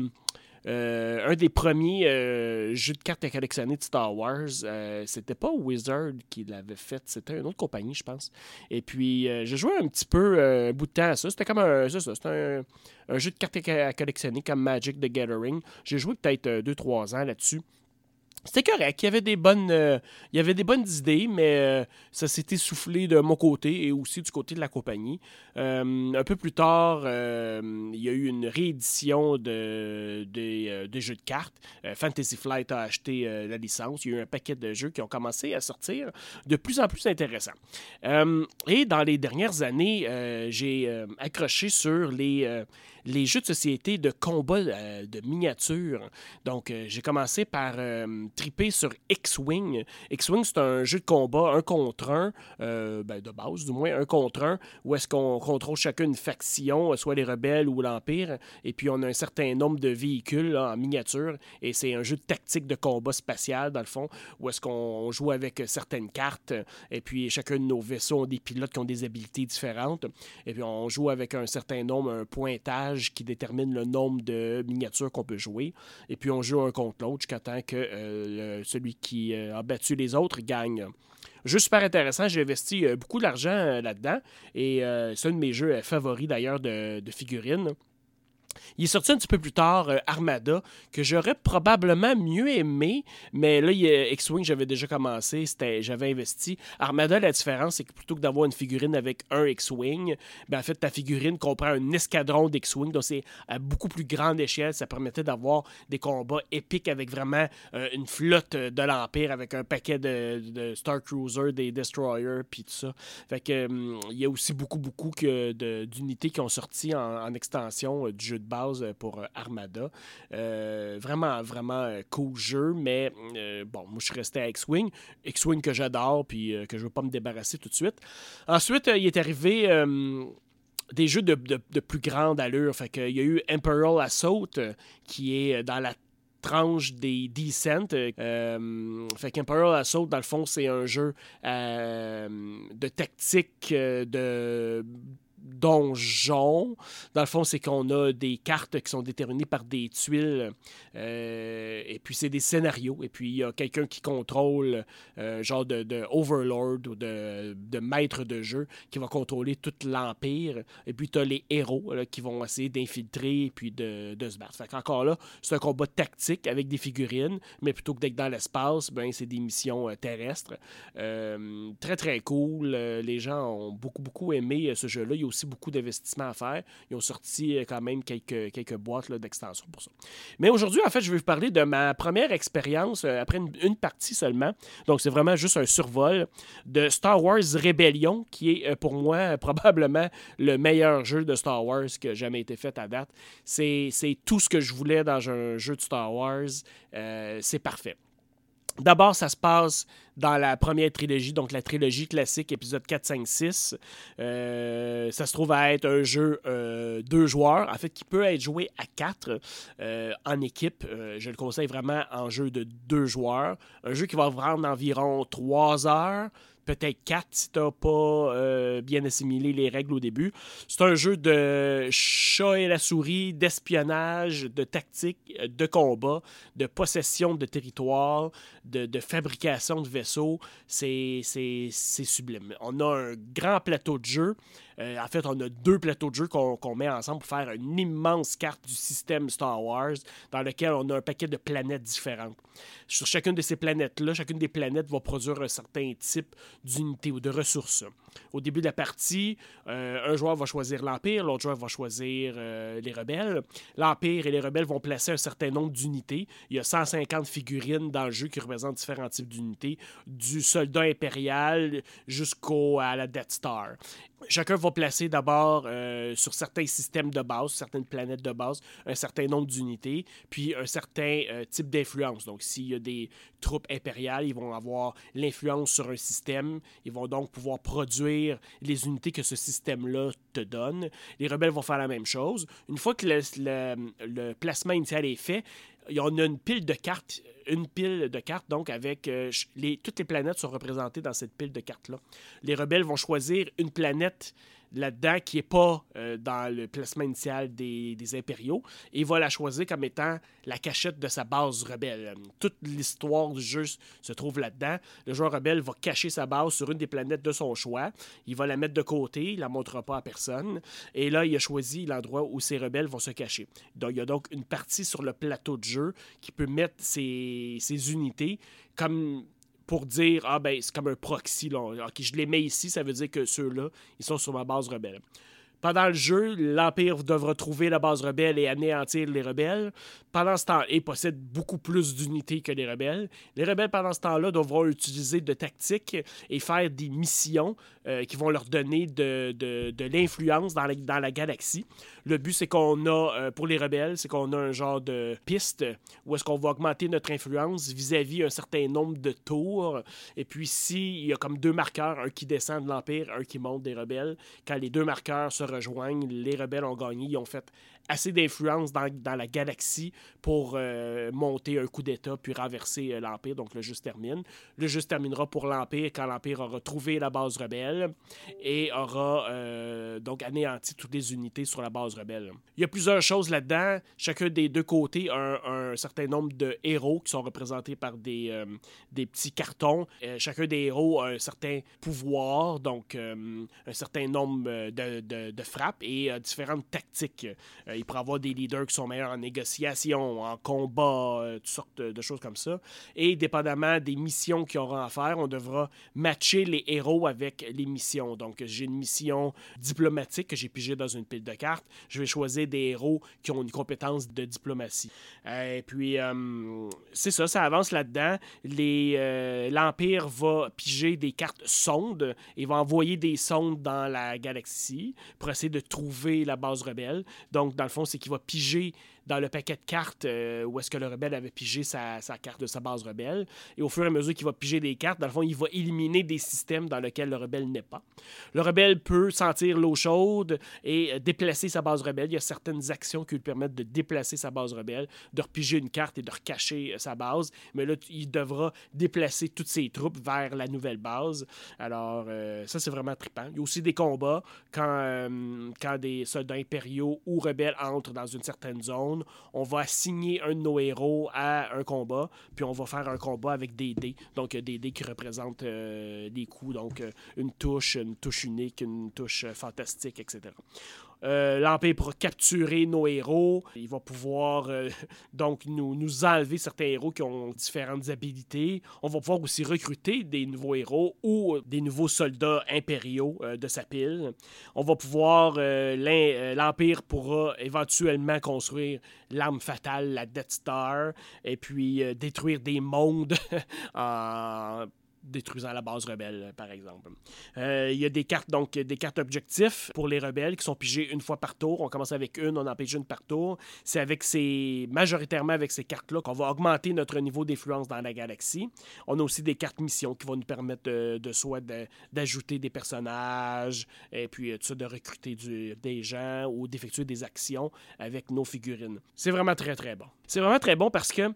un des premiers euh, jeux de cartes à collectionner de Star Wars, euh, c'était pas Wizard qui l'avait fait, c'était une autre compagnie, je pense. Et puis, j'ai joué un petit peu un bout de temps à ça. C'était comme un, ça, un, un, jeu de cartes à collectionner comme Magic the Gathering. J'ai joué peut-être 2-3 ans là-dessus. C'était correct. Il y avait des bonnes, euh, il y avait des bonnes idées, mais euh, ça s'est essoufflé de mon côté et aussi du côté de la compagnie. Euh, un peu plus tard, il y a eu une réédition de, de, jeux de cartes. Fantasy Flight a acheté la licence. Il y a eu un paquet de jeux qui ont commencé à sortir de plus en plus intéressants. et dans les dernières années, j'ai accroché sur les les jeux de société de combat de miniatures. Donc, j'ai commencé par tripé sur X-Wing. X-Wing, c'est un jeu de combat, un contre un, euh, ben, de base du moins, un contre un, où est-ce qu'on contrôle chacun une faction, soit les rebelles ou l'Empire, et puis on a un certain nombre de véhicules en miniature, et c'est un jeu de tactique de combat spatial, dans le fond, où est-ce qu'on joue avec certaines cartes, et puis chacun de nos vaisseaux ont des pilotes qui ont des habilités différentes, et puis on joue avec un certain nombre, un pointage qui détermine le nombre de miniatures qu'on peut jouer, et puis on joue un contre l'autre jusqu'à temps que euh, celui qui euh, a battu les autres gagne. Jeu super intéressant, j'ai investi euh, beaucoup d'argent là-dedans, et c'est un de mes jeux favoris d'ailleurs de, de figurines. Il est sorti un petit peu plus tard, euh, Armada, que j'aurais probablement mieux aimé, mais là, X-Wing, j'avais déjà commencé, j'avais investi. Armada, la différence, c'est que plutôt que d'avoir une figurine avec un X-Wing, ben, en fait, ta figurine comprend un escadron d'X-Wing, donc c'est à beaucoup plus grande échelle. Ça permettait d'avoir des combats épiques avec vraiment euh, une flotte de l'Empire, avec un paquet de, Star Cruiser, des Destroyers, puis tout ça. Fait que, hum, il y a aussi beaucoup, beaucoup d'unités qui ont sorti en, extension euh, du jeu de base euh, pour euh, Armada. Euh, vraiment, vraiment cool jeu, mais bon, moi je suis resté à X-Wing. X-Wing que j'adore, puis que je veux pas me débarrasser tout de suite. Ensuite, il est arrivé des jeux de, plus grande allure. Fait il y a eu Imperial Assault, qui est dans la tranche des Descent. Euh, fait Assault, dans le fond, c'est un jeu de tactique de donjon. Dans le fond, c'est qu'on a des cartes qui sont déterminées par des tuiles. Euh, et puis, c'est des scénarios. Et puis, il y a quelqu'un qui contrôle, euh, genre de, overlord ou de, de, maître de jeu, qui va contrôler tout l'Empire. Et puis, tu as les héros qui vont essayer d'infiltrer et puis de, se battre. Fait qu'encore là, c'est un combat tactique avec des figurines, mais plutôt que d'être dans l'espace, ben, c'est des missions euh, terrestres. très, très cool. les gens ont beaucoup, beaucoup aimé ce jeu-là. Il y a aussi beaucoup d'investissements à faire. Ils ont sorti euh, quand même quelques, quelques boîtes d'extension pour ça. Mais aujourd'hui, en fait, je vais vous parler de ma première expérience, euh, après une, partie seulement. Donc, c'est vraiment juste un survol de Star Wars Rebellion, qui est euh, pour moi probablement le meilleur jeu de Star Wars qui a jamais été fait à date. C'est tout ce que je voulais dans un jeu de Star Wars. c'est parfait. D'abord, ça se passe dans la première trilogie, donc la trilogie classique, épisode 4, 5, 6. ça se trouve à être un jeu euh, deux joueurs, en fait, qui peut être joué à quatre euh, en équipe. Euh, je le conseille vraiment en jeu de deux joueurs. Un jeu qui va prendre environ trois heures peut-être 4 si tu n'as pas euh, bien assimilé les règles au début. C'est un jeu de chat et la souris, d'espionnage, de tactique, de combat, de possession de territoire, de, fabrication de vaisseaux. C'est sublime. On a un grand plateau de jeu. Euh, en fait, on a deux plateaux de jeu qu'on met ensemble pour faire une immense carte du système Star Wars dans lequel on a un paquet de planètes différentes. Sur chacune de ces planètes-là, chacune des planètes va produire un certain type d'unité ou de ressources. Au début de la partie, euh, un joueur va choisir l'Empire, l'autre joueur va choisir euh, les rebelles. L'Empire et les rebelles vont placer un certain nombre d'unités. Il y a 150 figurines dans le jeu qui représentent différents types d'unités, du soldat impérial jusqu'à la Death Star. Chacun va placer d'abord euh, sur certains systèmes de base, certaines planètes de base, un certain nombre d'unités, puis un certain type d'influence. Donc, s'il y a des troupes impériales, ils vont avoir l'influence sur un système. Ils vont donc pouvoir produire les unités que ce système-là te donne. Les rebelles vont faire la même chose. Une fois que le, placement initial est fait, on a une pile de cartes, une pile de cartes, donc avec euh, les, toutes les planètes sont représentées dans cette pile de cartes-là. Les rebelles vont choisir une planète là-dedans qui n'est pas euh, dans le placement initial des, impériaux. Et il va la choisir comme étant la cachette de sa base rebelle. Toute l'histoire du jeu se trouve là-dedans. Le joueur rebelle va cacher sa base sur une des planètes de son choix. Il va la mettre de côté, il la montrera pas à personne. Et là, il a choisi l'endroit où ses rebelles vont se cacher. Donc, il y a donc une partie sur le plateau de jeu qui peut mettre ses, ses unités comme pour dire ah ben c'est comme un proxy là. je les mets ici, ça veut dire que ceux-là, ils sont sur ma base rebelle. Pendant le jeu, l'Empire devra trouver la base rebelle et anéantir les rebelles. Pendant ce temps, il possède beaucoup plus d'unités que les rebelles. Les rebelles, pendant ce temps-là, devront utiliser de tactiques et faire des missions euh, qui vont leur donner de, l'influence dans la, galaxie. Le but, c'est qu'on a, euh, pour les rebelles, c'est qu'on a un genre de piste où est-ce qu'on va augmenter notre influence vis-à-vis un certain nombre de tours. Et puis, si il y a comme deux marqueurs, un qui descend de l'Empire, un qui monte des rebelles, quand les deux marqueurs se rejoignent, les rebelles ont gagné, ils ont fait assez d'influence dans, dans, la galaxie pour euh, monter un coup d'État puis renverser euh, l'Empire. Donc le jeu se termine. Le jeu se terminera pour l'Empire quand l'Empire aura trouvé la base rebelle et aura euh, donc anéanti toutes les unités sur la base rebelle. Il y a plusieurs choses là-dedans. Chacun des deux côtés a un, un, certain nombre de héros qui sont représentés par des, des petits cartons. chacun des héros a un certain pouvoir, donc un certain nombre de, de frappes et différentes tactiques il pourrait avoir des leaders qui sont meilleurs en négociation, en combat, euh, toutes sortes de, choses comme ça. Et dépendamment des missions qu'ils auront à faire, on devra matcher les héros avec les missions. Donc, j'ai une mission diplomatique que j'ai pigée dans une pile de cartes. Je vais choisir des héros qui ont une compétence de diplomatie. Et puis, euh, c'est ça, ça avance là-dedans. Euh, L'Empire va piger des cartes sondes et va envoyer des sondes dans la galaxie pour essayer de trouver la base rebelle. Donc, dans le fond, c'est qu'il va piger dans le paquet de cartes euh, où est-ce que le rebelle avait pigé sa, carte de sa base rebelle. Et au fur et à mesure qu'il va piger des cartes, dans le fond, il va éliminer des systèmes dans lesquels le rebelle n'est pas. Le rebelle peut sentir l'eau chaude et euh, déplacer sa base rebelle. Il y a certaines actions qui lui permettent de déplacer sa base rebelle, de repiger une carte et de recacher euh, sa base. Mais là, il devra déplacer toutes ses troupes vers la nouvelle base. Alors, ça, c'est vraiment trippant. Il y a aussi des combats quand, quand des soldats impériaux ou rebelles entrent dans une certaine zone on va assigner un de nos héros à un combat, puis on va faire un combat avec des dés. Donc, des dés qui représentent euh, des coups, donc euh, une touche, une touche unique, une touche euh, fantastique, etc. Euh, L'Empire pourra capturer nos héros. Il va pouvoir euh, donc nous, nous enlever certains héros qui ont différentes habilités. On va pouvoir aussi recruter des nouveaux héros ou des nouveaux soldats impériaux euh, de sa pile. On va pouvoir, l'Empire pourra éventuellement construire l'arme fatale, la Death Star, et puis détruire des mondes en détruisant la base rebelle, par exemple. Euh, il y a des cartes, donc des cartes objectifs pour les rebelles qui sont pigées une fois par tour. On commence avec une, on en pige une par tour. C'est avec ces, majoritairement avec ces cartes-là qu'on va augmenter notre niveau d'influence dans la galaxie. On a aussi des cartes missions qui vont nous permettre de, de soit d'ajouter des personnages et puis euh, ça, de recruter des gens ou d'effectuer des actions avec nos figurines. C'est vraiment très très bon. C'est vraiment très bon parce que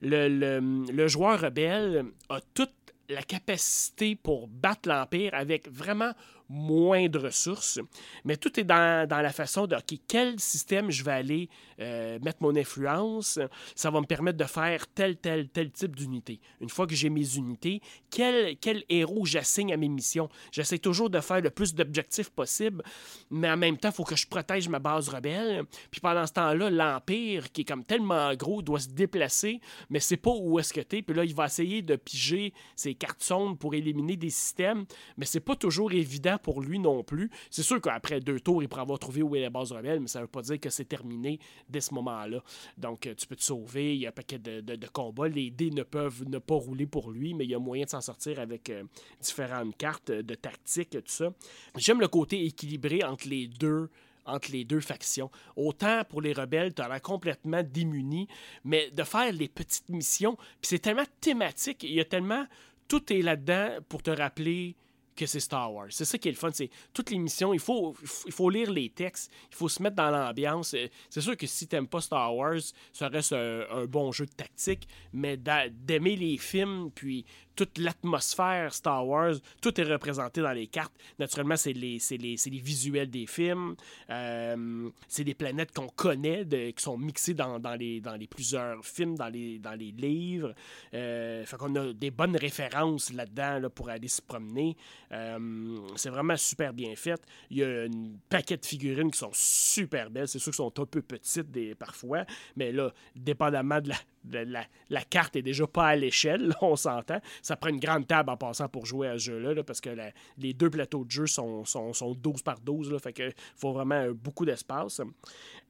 le, le, joueur rebelle a toute la capacité pour battre l'Empire avec vraiment moins de ressources. Mais tout est dans, la façon de, quel système je vais aller euh, mettre mon influence? Ça va me permettre de faire tel, tel, tel type d'unité. Une fois que j'ai mes unités, quel, quel héros j'assigne à mes missions? J'essaie toujours de faire le plus d'objectifs possible, mais en même temps, il faut que je protège ma base rebelle. Puis pendant ce temps-là, l'Empire, qui est comme tellement gros, doit se déplacer, mais c'est pas où est-ce que t'es. Puis là, il va essayer de piger ses cartes sombres pour éliminer des systèmes, mais c'est pas toujours évident pour lui non plus. C'est sûr qu'après deux tours, il pourra avoir trouvé où est la base rebelle, mais ça ne veut pas dire que c'est terminé dès ce moment-là. Donc, euh, tu peux te sauver, il y a un paquet de, combats. Les dés ne peuvent ne pas rouler pour lui, mais il y a moyen de s'en sortir avec euh, différentes cartes de tactique, tout ça. J'aime le côté équilibré entre les deux entre les deux factions. Autant pour les rebelles, tu as complètement démuni, mais de faire les petites missions, puis c'est tellement thématique, il y a tellement... Tout est là-dedans pour te rappeler que c'est Star Wars. C'est ça qui est le fun. C'est toutes les missions, il faut, lire les textes, il faut se mettre dans l'ambiance. Euh, c'est sûr que si t'aimes pas Star Wars, ça reste un, bon jeu de tactique, mais d'aimer les films, puis toute l'atmosphère Star Wars, tout est représenté dans les cartes. Naturellement, c'est les, les, visuels des films, euh, c'est des planètes qu'on connaît, qui sont mixées dans, les, dans plusieurs films, dans les, dans les livres. Euh, fait qu'on a des bonnes références là-dedans là, pour aller se promener. Euh, c'est vraiment super bien fait. Il y a un paquet de figurines qui sont super belles. C'est sûr qu'elles sont un peu petites parfois, mais là, dépendamment de la, la, carte est déjà pas à l'échelle, on s'entend. Ça prend une grande table en passant pour jouer à ce jeu-là, parce que les deux plateaux de jeu sont, sont, sont 12 par 12, là, fait que faut vraiment beaucoup d'espace.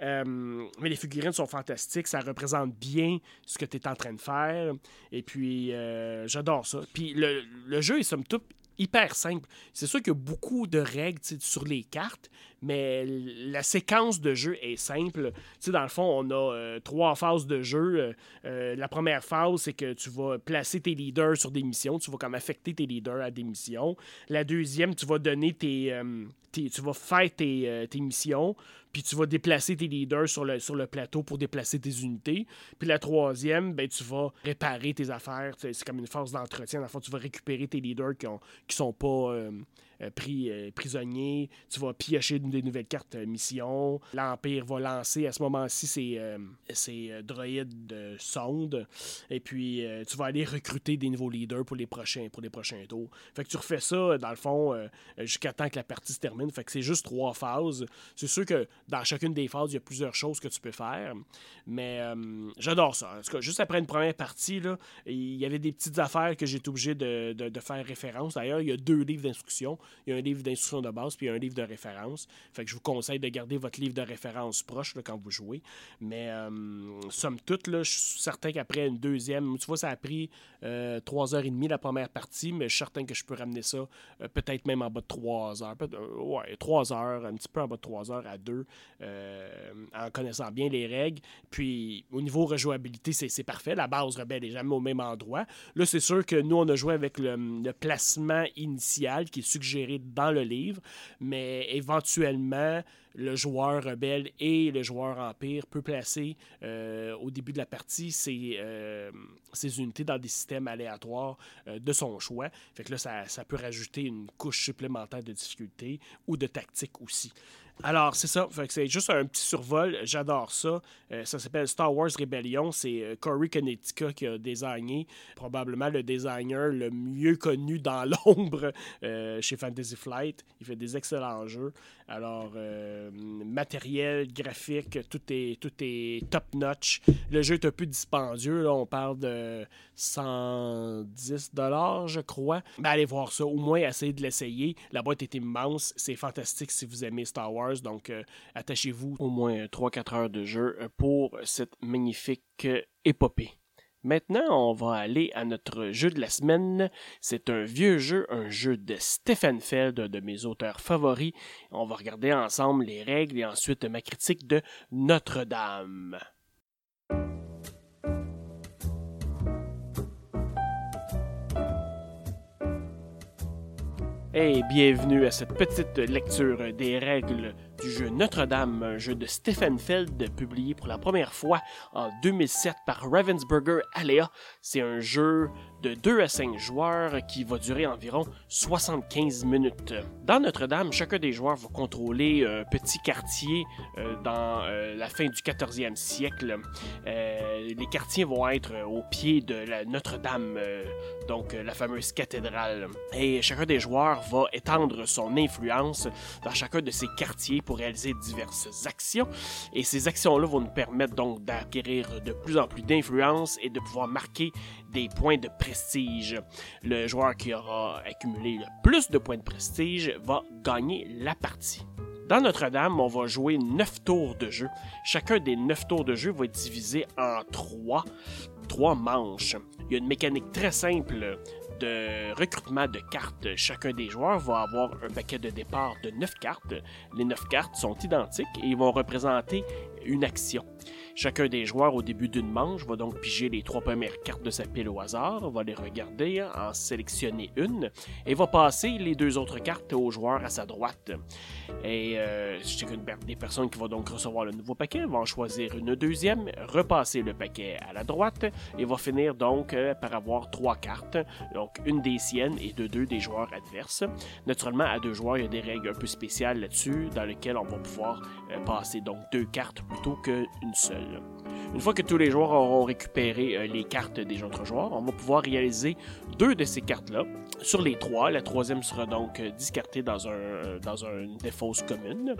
Euh, mais les figurines sont fantastiques, ça représente bien ce que tu es en train de faire. Et puis, euh, j'adore ça. Puis le, le jeu est somme toute hyper simple. C'est sûr qu'il y a beaucoup de règles sur les cartes, mais la séquence de jeu est simple. dans le fond, on a euh, trois phases de jeu. Euh, euh, la première phase, c'est que tu vas placer tes leaders sur des missions. Tu vas comme affecter tes leaders à des missions. La deuxième, tu vas donner tes, tu vas faire tes, tes missions puis tu vas déplacer tes leaders sur le, sur le plateau pour déplacer tes unités. Puis la troisième, ben, tu vas réparer tes affaires. C'est comme une phase d'entretien. Dans tu vas récupérer tes leaders qui ne qui sont pas pris euh, prisonnier. Tu vas piocher des nouvelles cartes mission. L'Empire va lancer à ce moment-ci ses, droïdes de sonde. Et puis, tu vas aller recruter des nouveaux leaders pour les prochains, pour les prochains tours. Fait que tu refais ça, dans le fond, jusqu'à temps que la partie se termine. Fait que c'est juste trois phases. C'est sûr que dans chacune des phases, il y a plusieurs choses que tu peux faire. Mais j'adore ça. En tout cas, juste après une première partie, il y avait des petites affaires que été obligé de, de, de faire référence. D'ailleurs, il y a deux livres d'instruction. Il y a un livre d'instruction de base, puis un livre de référence. Fait que je vous conseille de garder votre livre de référence proche quand vous jouez. Mais euh, somme toute, là, je suis certain qu'après une deuxième, tu vois, ça a pris euh, 3h30 la première partie, mais je suis certain que je peux ramener ça euh, peut-être même en bas de 3 heures. Euh, ouais, 3 heures, un petit peu en bas de 3 heures à 2, en connaissant bien les règles. Puis au niveau rejouabilité, c'est parfait. La base rebelle n'est jamais au même endroit. Là, c'est sûr que nous, on a joué avec le placement initial qui est suggéré dans le livre, mais éventuellement, le joueur rebelle et le joueur empire peut placer euh, au début de la partie ses, euh, unités dans des systèmes aléatoires euh, de son choix. Fait que là, ça, ça, peut rajouter une couche supplémentaire de difficulté ou de tactique aussi. Alors, c'est ça. c'est juste un petit survol. J'adore ça. Euh, ça s'appelle Star Wars Rebellion. C'est euh, Corey Connecticut qui a designé, probablement le designer le mieux connu dans l'ombre euh, chez Fantasy Flight. Il fait des excellents jeux. Alors, matériel, graphique, tout est, tout est top-notch. Le jeu est un peu dispendieux. Là. On parle de 110 je crois. Mais allez voir ça. Au moins, essayez de l'essayer. La boîte est immense. C'est fantastique si vous aimez Star Wars. Donc, euh, attachez-vous au moins 3-4 heures de jeu euh, pour cette magnifique euh, épopée. Maintenant, on va aller à notre jeu de la semaine. C'est un vieux jeu, un jeu de Stephen Feld, de mes auteurs favoris. On va regarder ensemble les règles et ensuite ma critique de Notre-Dame. Et bienvenue à cette petite lecture des règles du jeu Notre-Dame, un jeu de Stephen Feld publié pour la première fois en 2007 par Ravensburger Alea. C'est un jeu de 2 à 5 joueurs qui va durer environ 75 minutes. Dans Notre-Dame, chacun des joueurs va contrôler un petit quartier euh, dans euh, la fin du 14e siècle. Euh, les quartiers vont être au pied de Notre-Dame, donc la fameuse cathédrale. Et chacun des joueurs va étendre son influence dans chacun de ces quartiers pour réaliser diverses actions. Et ces actions-là vont nous permettre donc d'acquérir de plus en plus d'influence et de pouvoir marquer des points de prestige. Le joueur qui aura accumulé le plus de points de prestige va gagner la partie. Dans Notre-Dame, on va jouer 9 tours de jeu. Chacun des 9 tours de jeu va être divisé en 3, 3 manches. Il y a une mécanique très simple de recrutement de cartes. Chacun des joueurs va avoir un paquet de départ de 9 cartes. Les 9 cartes sont identiques et ils vont représenter une action. Chacun des joueurs au début d'une manche va donc piger les trois premières cartes de sa pile au hasard, va les regarder, en sélectionner une et va passer les deux autres cartes au joueur à sa droite. Et euh, des personnes qui vont donc recevoir le nouveau paquet vont choisir une deuxième, repasser le paquet à la droite et va finir donc euh, par avoir trois cartes, donc une des siennes et de deux des joueurs adverses. Naturellement, à deux joueurs, il y a des règles un peu spéciales là-dessus dans lesquelles on va pouvoir euh, passer donc deux cartes plutôt qu'une seule. Une fois que tous les joueurs auront récupéré euh, les cartes des autres joueurs, on va pouvoir réaliser deux de ces cartes-là. Sur les trois, la troisième sera donc euh, discartée dans, un, euh, dans une défausse commune.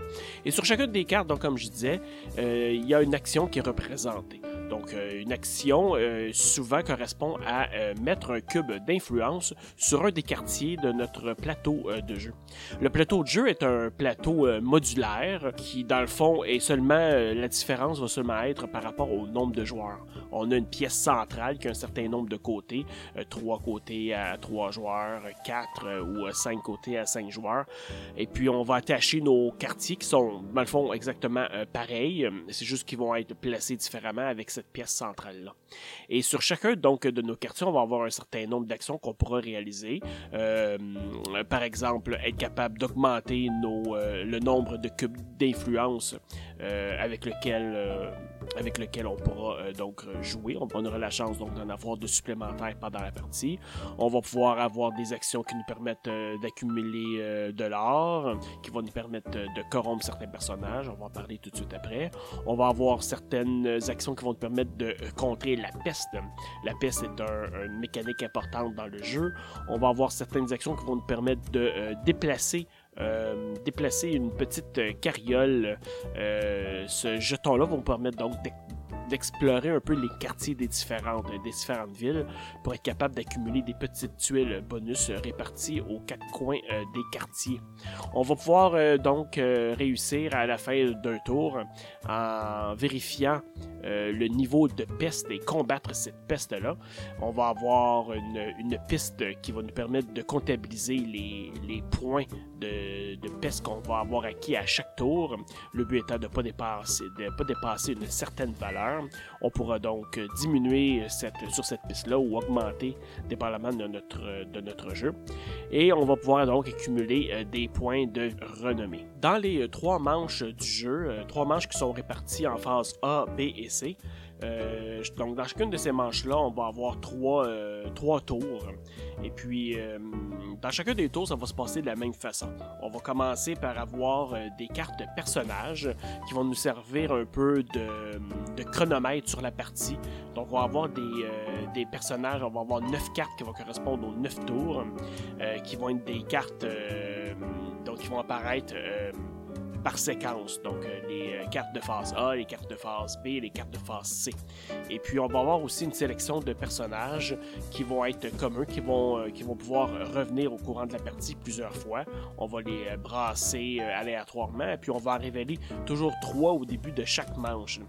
Et sur chacune des cartes, donc comme je disais, il y a une action qui est représentée. Donc, une action souvent correspond à mettre un cube d'influence sur un des quartiers de notre plateau de jeu. Le plateau de jeu est un plateau modulaire qui, dans le fond, est seulement la différence va seulement être par rapport au nombre de joueurs. On a une pièce centrale qui a un certain nombre de côtés, euh, trois côtés à trois joueurs, quatre euh, ou cinq côtés à cinq joueurs. Et puis on va attacher nos quartiers qui sont, dans le exactement euh, pareils. C'est juste qu'ils vont être placés différemment avec cette pièce centrale là. Et sur chacun donc de nos quartiers, on va avoir un certain nombre d'actions qu'on pourra réaliser. par exemple, être capable d'augmenter le nombre de cubes d'influence avec lequel avec lequel on pourra euh, donc euh, jouer. On, aura la chance donc d'en avoir de supplémentaires pendant la partie. On va pouvoir avoir des actions qui nous permettent euh, d'accumuler de l'or, qui vont nous permettre de corrompre certains personnages. On va en parler tout de suite après. On va avoir certaines actions qui vont nous permettre de contrer la peste. La peste est une mécanique importante dans le jeu. On va avoir certaines actions qui vont nous permettre de déplacer euh, déplacer une petite euh, carriole. Euh, ce jeton-là va vous permettre donc d'explorer un peu les quartiers des différentes, des différentes villes pour être capable d'accumuler des petites tuiles bonus réparties aux quatre coins des quartiers. On va pouvoir donc réussir à la fin d'un tour en vérifiant le niveau de peste et combattre cette peste-là. On va avoir une, une, piste qui va nous permettre de comptabiliser les, les points de, peste qu'on va avoir acquis à chaque tour. Le but étant de ne pas dépasser, de pas une certaine valeur. On pourra donc diminuer sur cette piste-là ou augmenter dépendamment de notre, de notre jeu. Et on va pouvoir donc accumuler euh, des points de renommée. Dans les euh, trois manches du jeu, euh, trois manches qui sont réparties en phase A, B et C, euh, donc dans chacune de ces manches-là, on va avoir trois, euh, trois tours. Et puis euh, dans chacun des tours, ça va se passer de la même façon. On va commencer par avoir des cartes personnages qui vont nous servir un peu de, de chronomètre sur la partie. Donc on va avoir des, des personnages, on va avoir neuf cartes qui vont correspondre aux neuf tours, qui vont être des cartes donc qui vont apparaître par séquence. Donc, euh, les euh, cartes de phase A, les cartes de phase B, les cartes de phase C. Et puis, on va avoir aussi une sélection de personnages qui vont être communs, qui vont, euh, qui vont pouvoir revenir au courant de la partie plusieurs fois. On va les brasser aléatoirement, et puis on va en révéler toujours trois au début de chaque manche.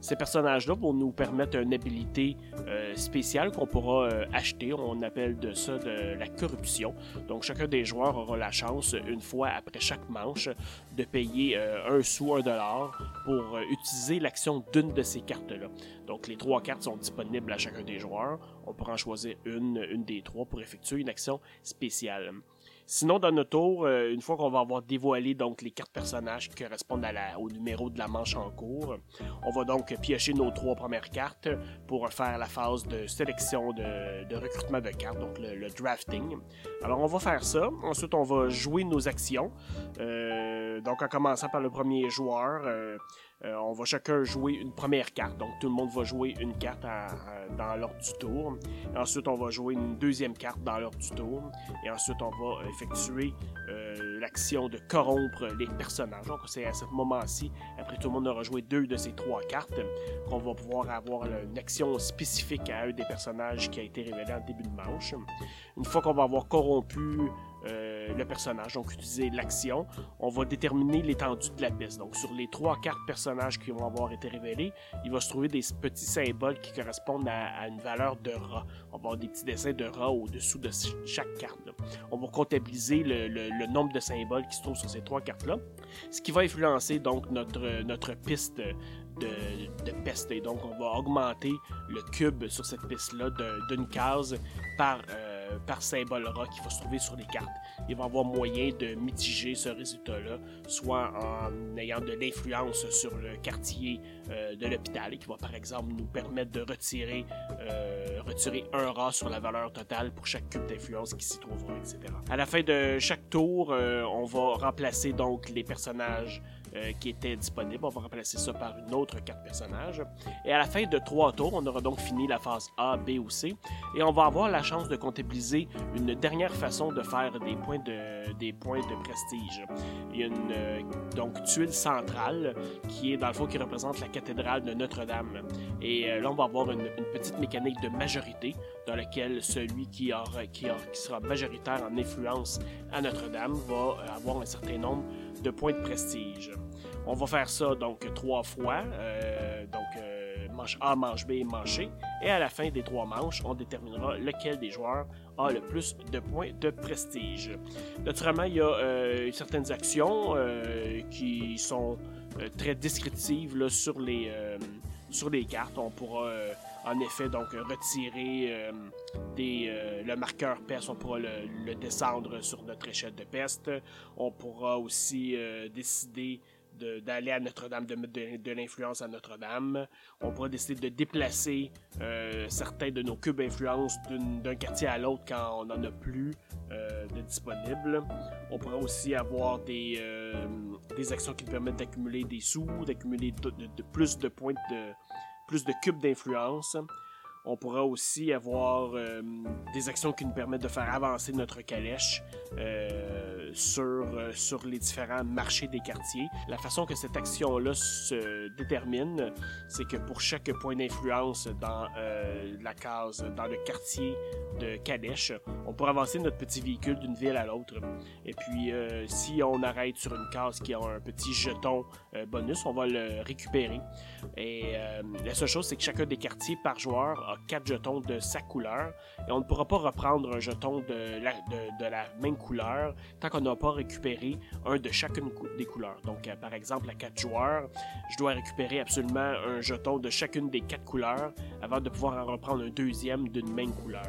Ces personnages-là vont nous permettre une habilité spéciale qu'on pourra acheter. On appelle de ça de la corruption. Donc, chacun des joueurs aura la chance, une fois après chaque manche, de payer euh, un sou, un dollar pour euh, utiliser l'action d'une de ces cartes-là. Donc les trois cartes sont disponibles à chacun des joueurs. On pourra en choisir une, une des trois pour effectuer une action spéciale. Sinon, dans notre tour, euh, une fois qu'on va avoir dévoilé donc les cartes personnages qui correspondent au numéro de la manche en cours, on va donc piocher nos trois premières cartes pour faire la phase de sélection de, recrutement de cartes, donc le, drafting. Alors on va faire ça. Ensuite, on va jouer nos actions. Euh, donc en commençant par le premier joueur, euh, euh, on va chacun jouer une première carte. Donc tout le monde va jouer une carte dans l'ordre du tour. ensuite, on va jouer une deuxième carte dans l'ordre du tour. Et ensuite, on va effectuer euh, l'action de corrompre les personnages. Donc c'est à ce moment-ci, après tout le monde aura joué deux de ces trois cartes, qu'on va pouvoir avoir une action spécifique à un des personnages qui a été révélé en début de manche. Une fois qu'on va avoir corrompu euh, le personnage, donc utiliser l'action. On va déterminer l'étendue de la piste. Donc sur les trois cartes personnages qui vont avoir été révélées, il va se trouver des petits symboles qui correspondent à, une valeur de rat. On va avoir des petits dessins de rat au-dessous de chaque carte. On va comptabiliser le, nombre de symboles qui se trouvent sur ces trois cartes-là, ce qui va influencer donc notre, piste de, de peste. Et donc on va augmenter le cube sur cette piste-là d'une case par... Euh, par symbole rat qui va se trouver sur les cartes. Il va avoir moyen de mitiger ce résultat-là, soit en ayant de l'influence sur le quartier euh, de l'hôpital, qui va par exemple nous permettre de retirer, euh, retirer un rat sur la valeur totale pour chaque cube d'influence qui s'y trouvera, etc. À la fin de chaque tour, euh, on va remplacer donc les personnages euh, qui était disponible. On va remplacer ça par une autre carte personnage. Et à la fin de trois tours, on aura donc fini la phase A, B ou C. Et on va avoir la chance de comptabiliser une dernière façon de faire des points de, des points de prestige. Il y a une euh, donc, tuile centrale qui est dans le fond qui représente la cathédrale de Notre-Dame. Et là, on va avoir une, petite mécanique de majorité dans laquelle celui qui, aura, qui sera majoritaire en influence à Notre-Dame va avoir un certain nombre de points de prestige. On va faire ça donc trois fois. Euh, donc euh, manche A, manche B, manche C. Et à la fin des trois manches, on déterminera lequel des joueurs a le plus de points de prestige. Naturellement, il y a euh, certaines actions qui sont très descriptives sur, les, sur les cartes. On pourra en effet donc retirer euh, euh, le marqueur peste, on pourra le, descendre sur notre échelle de peste. On pourra aussi euh, décider d'aller à Notre-Dame, de mettre de, de l'influence à Notre-Dame. On pourra décider de déplacer certains de nos cubes d'influence d'un quartier à l'autre quand on n'en a plus de disponibles. On pourra aussi avoir des, actions qui permettent d'accumuler des sous, d'accumuler plus de points de plus de cubes d'influence. On pourra aussi avoir euh, des actions qui nous permettent de faire avancer notre calèche euh, sur, euh, sur les différents marchés des quartiers. La façon que cette action-là se détermine, c'est que pour chaque point d'influence dans la case, dans le quartier de calèche, on pourra avancer notre petit véhicule d'une ville à l'autre. Et puis, si on arrête sur une case qui a un petit jeton bonus, on va le récupérer. Et la seule chose, c'est que chacun des quartiers par joueur a 4 jetons de sa couleur et on ne pourra pas reprendre un jeton de la, même couleur tant qu'on n'a pas récupéré un de chacune des couleurs. Donc, euh, par exemple, à 4 joueurs, je dois récupérer absolument un jeton de chacune des 4 couleurs avant de pouvoir en reprendre un deuxième d'une même couleur.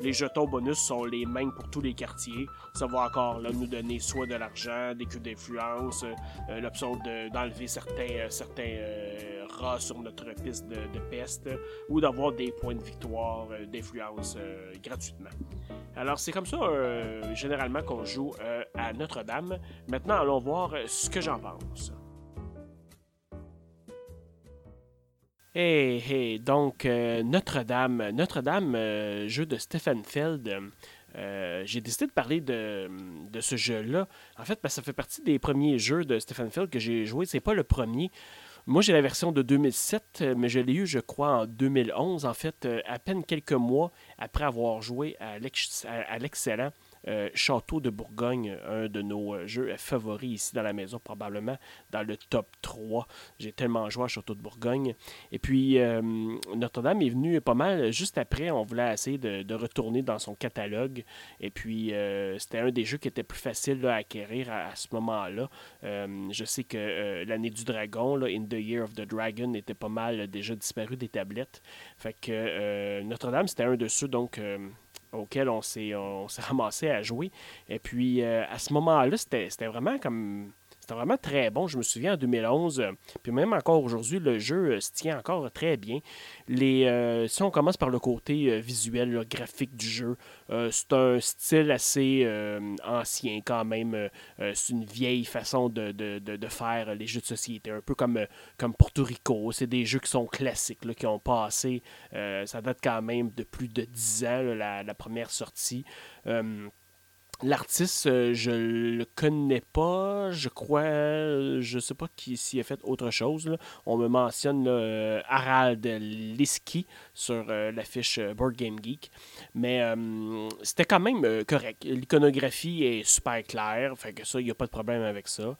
Les jetons bonus sont les mêmes pour tous les quartiers. Ça va encore nous donner soit de l'argent, des cubes d'influence, euh, l'option d'enlever certains, euh, certains euh, rats sur notre piste de, peste ou d'avoir des points de victoire, euh, d'influence euh, gratuitement. Alors c'est comme ça généralement qu'on joue à Notre-Dame. Maintenant allons voir ce que j'en pense. Hey, hey, donc Notre-Dame, Notre-Dame, jeu de Stephen Feld. J'ai décidé de parler de, ce jeu-là. En fait, que ça fait partie des premiers jeux de Stephen Feld que j'ai joué. C'est pas le premier. Moi, j'ai la version de 2007, mais je l'ai eu, je crois, en 2011. En fait, à peine quelques mois après avoir joué à l'excellent euh, Château de Bourgogne, un de nos euh, jeux favoris ici dans la maison, probablement dans le top 3. J'ai tellement joué à Château de Bourgogne. Et puis, euh, Notre-Dame est venu pas mal juste après. On voulait essayer de, retourner dans son catalogue. Et puis, euh, c'était un des jeux qui était plus facile à acquérir à, ce moment-là. Euh, je sais que l'année du dragon, In the Year of the Dragon, était pas mal déjà disparu des tablettes. Fait que Notre-Dame, c'était un de ceux, donc auquel on s'est, ramassé à jouer. Et puis, euh, à ce moment-là, c'était vraiment comme... C'était vraiment très bon. Je me souviens en 2011, euh, puis même encore aujourd'hui, le jeu euh, se tient encore très bien. Les, euh, si on commence par le côté visuel, le graphique du jeu, c'est un style assez ancien quand même. c'est une vieille façon de, de, de, faire les jeux de société, un peu comme, comme Porto Rico. C'est des jeux qui sont classiques, qui ont passé. ça date quand même de plus de 10 ans, la, première sortie. L'artiste, euh, je le connais pas. Je crois, je sais pas qui s'y a fait autre chose. Là. On me mentionne euh, Harald Liski sur euh, l'affiche Board Game Geek. Mais c'était quand même correct. L'iconographie est super claire. Fait que ça, il n'y a pas de problème avec ça.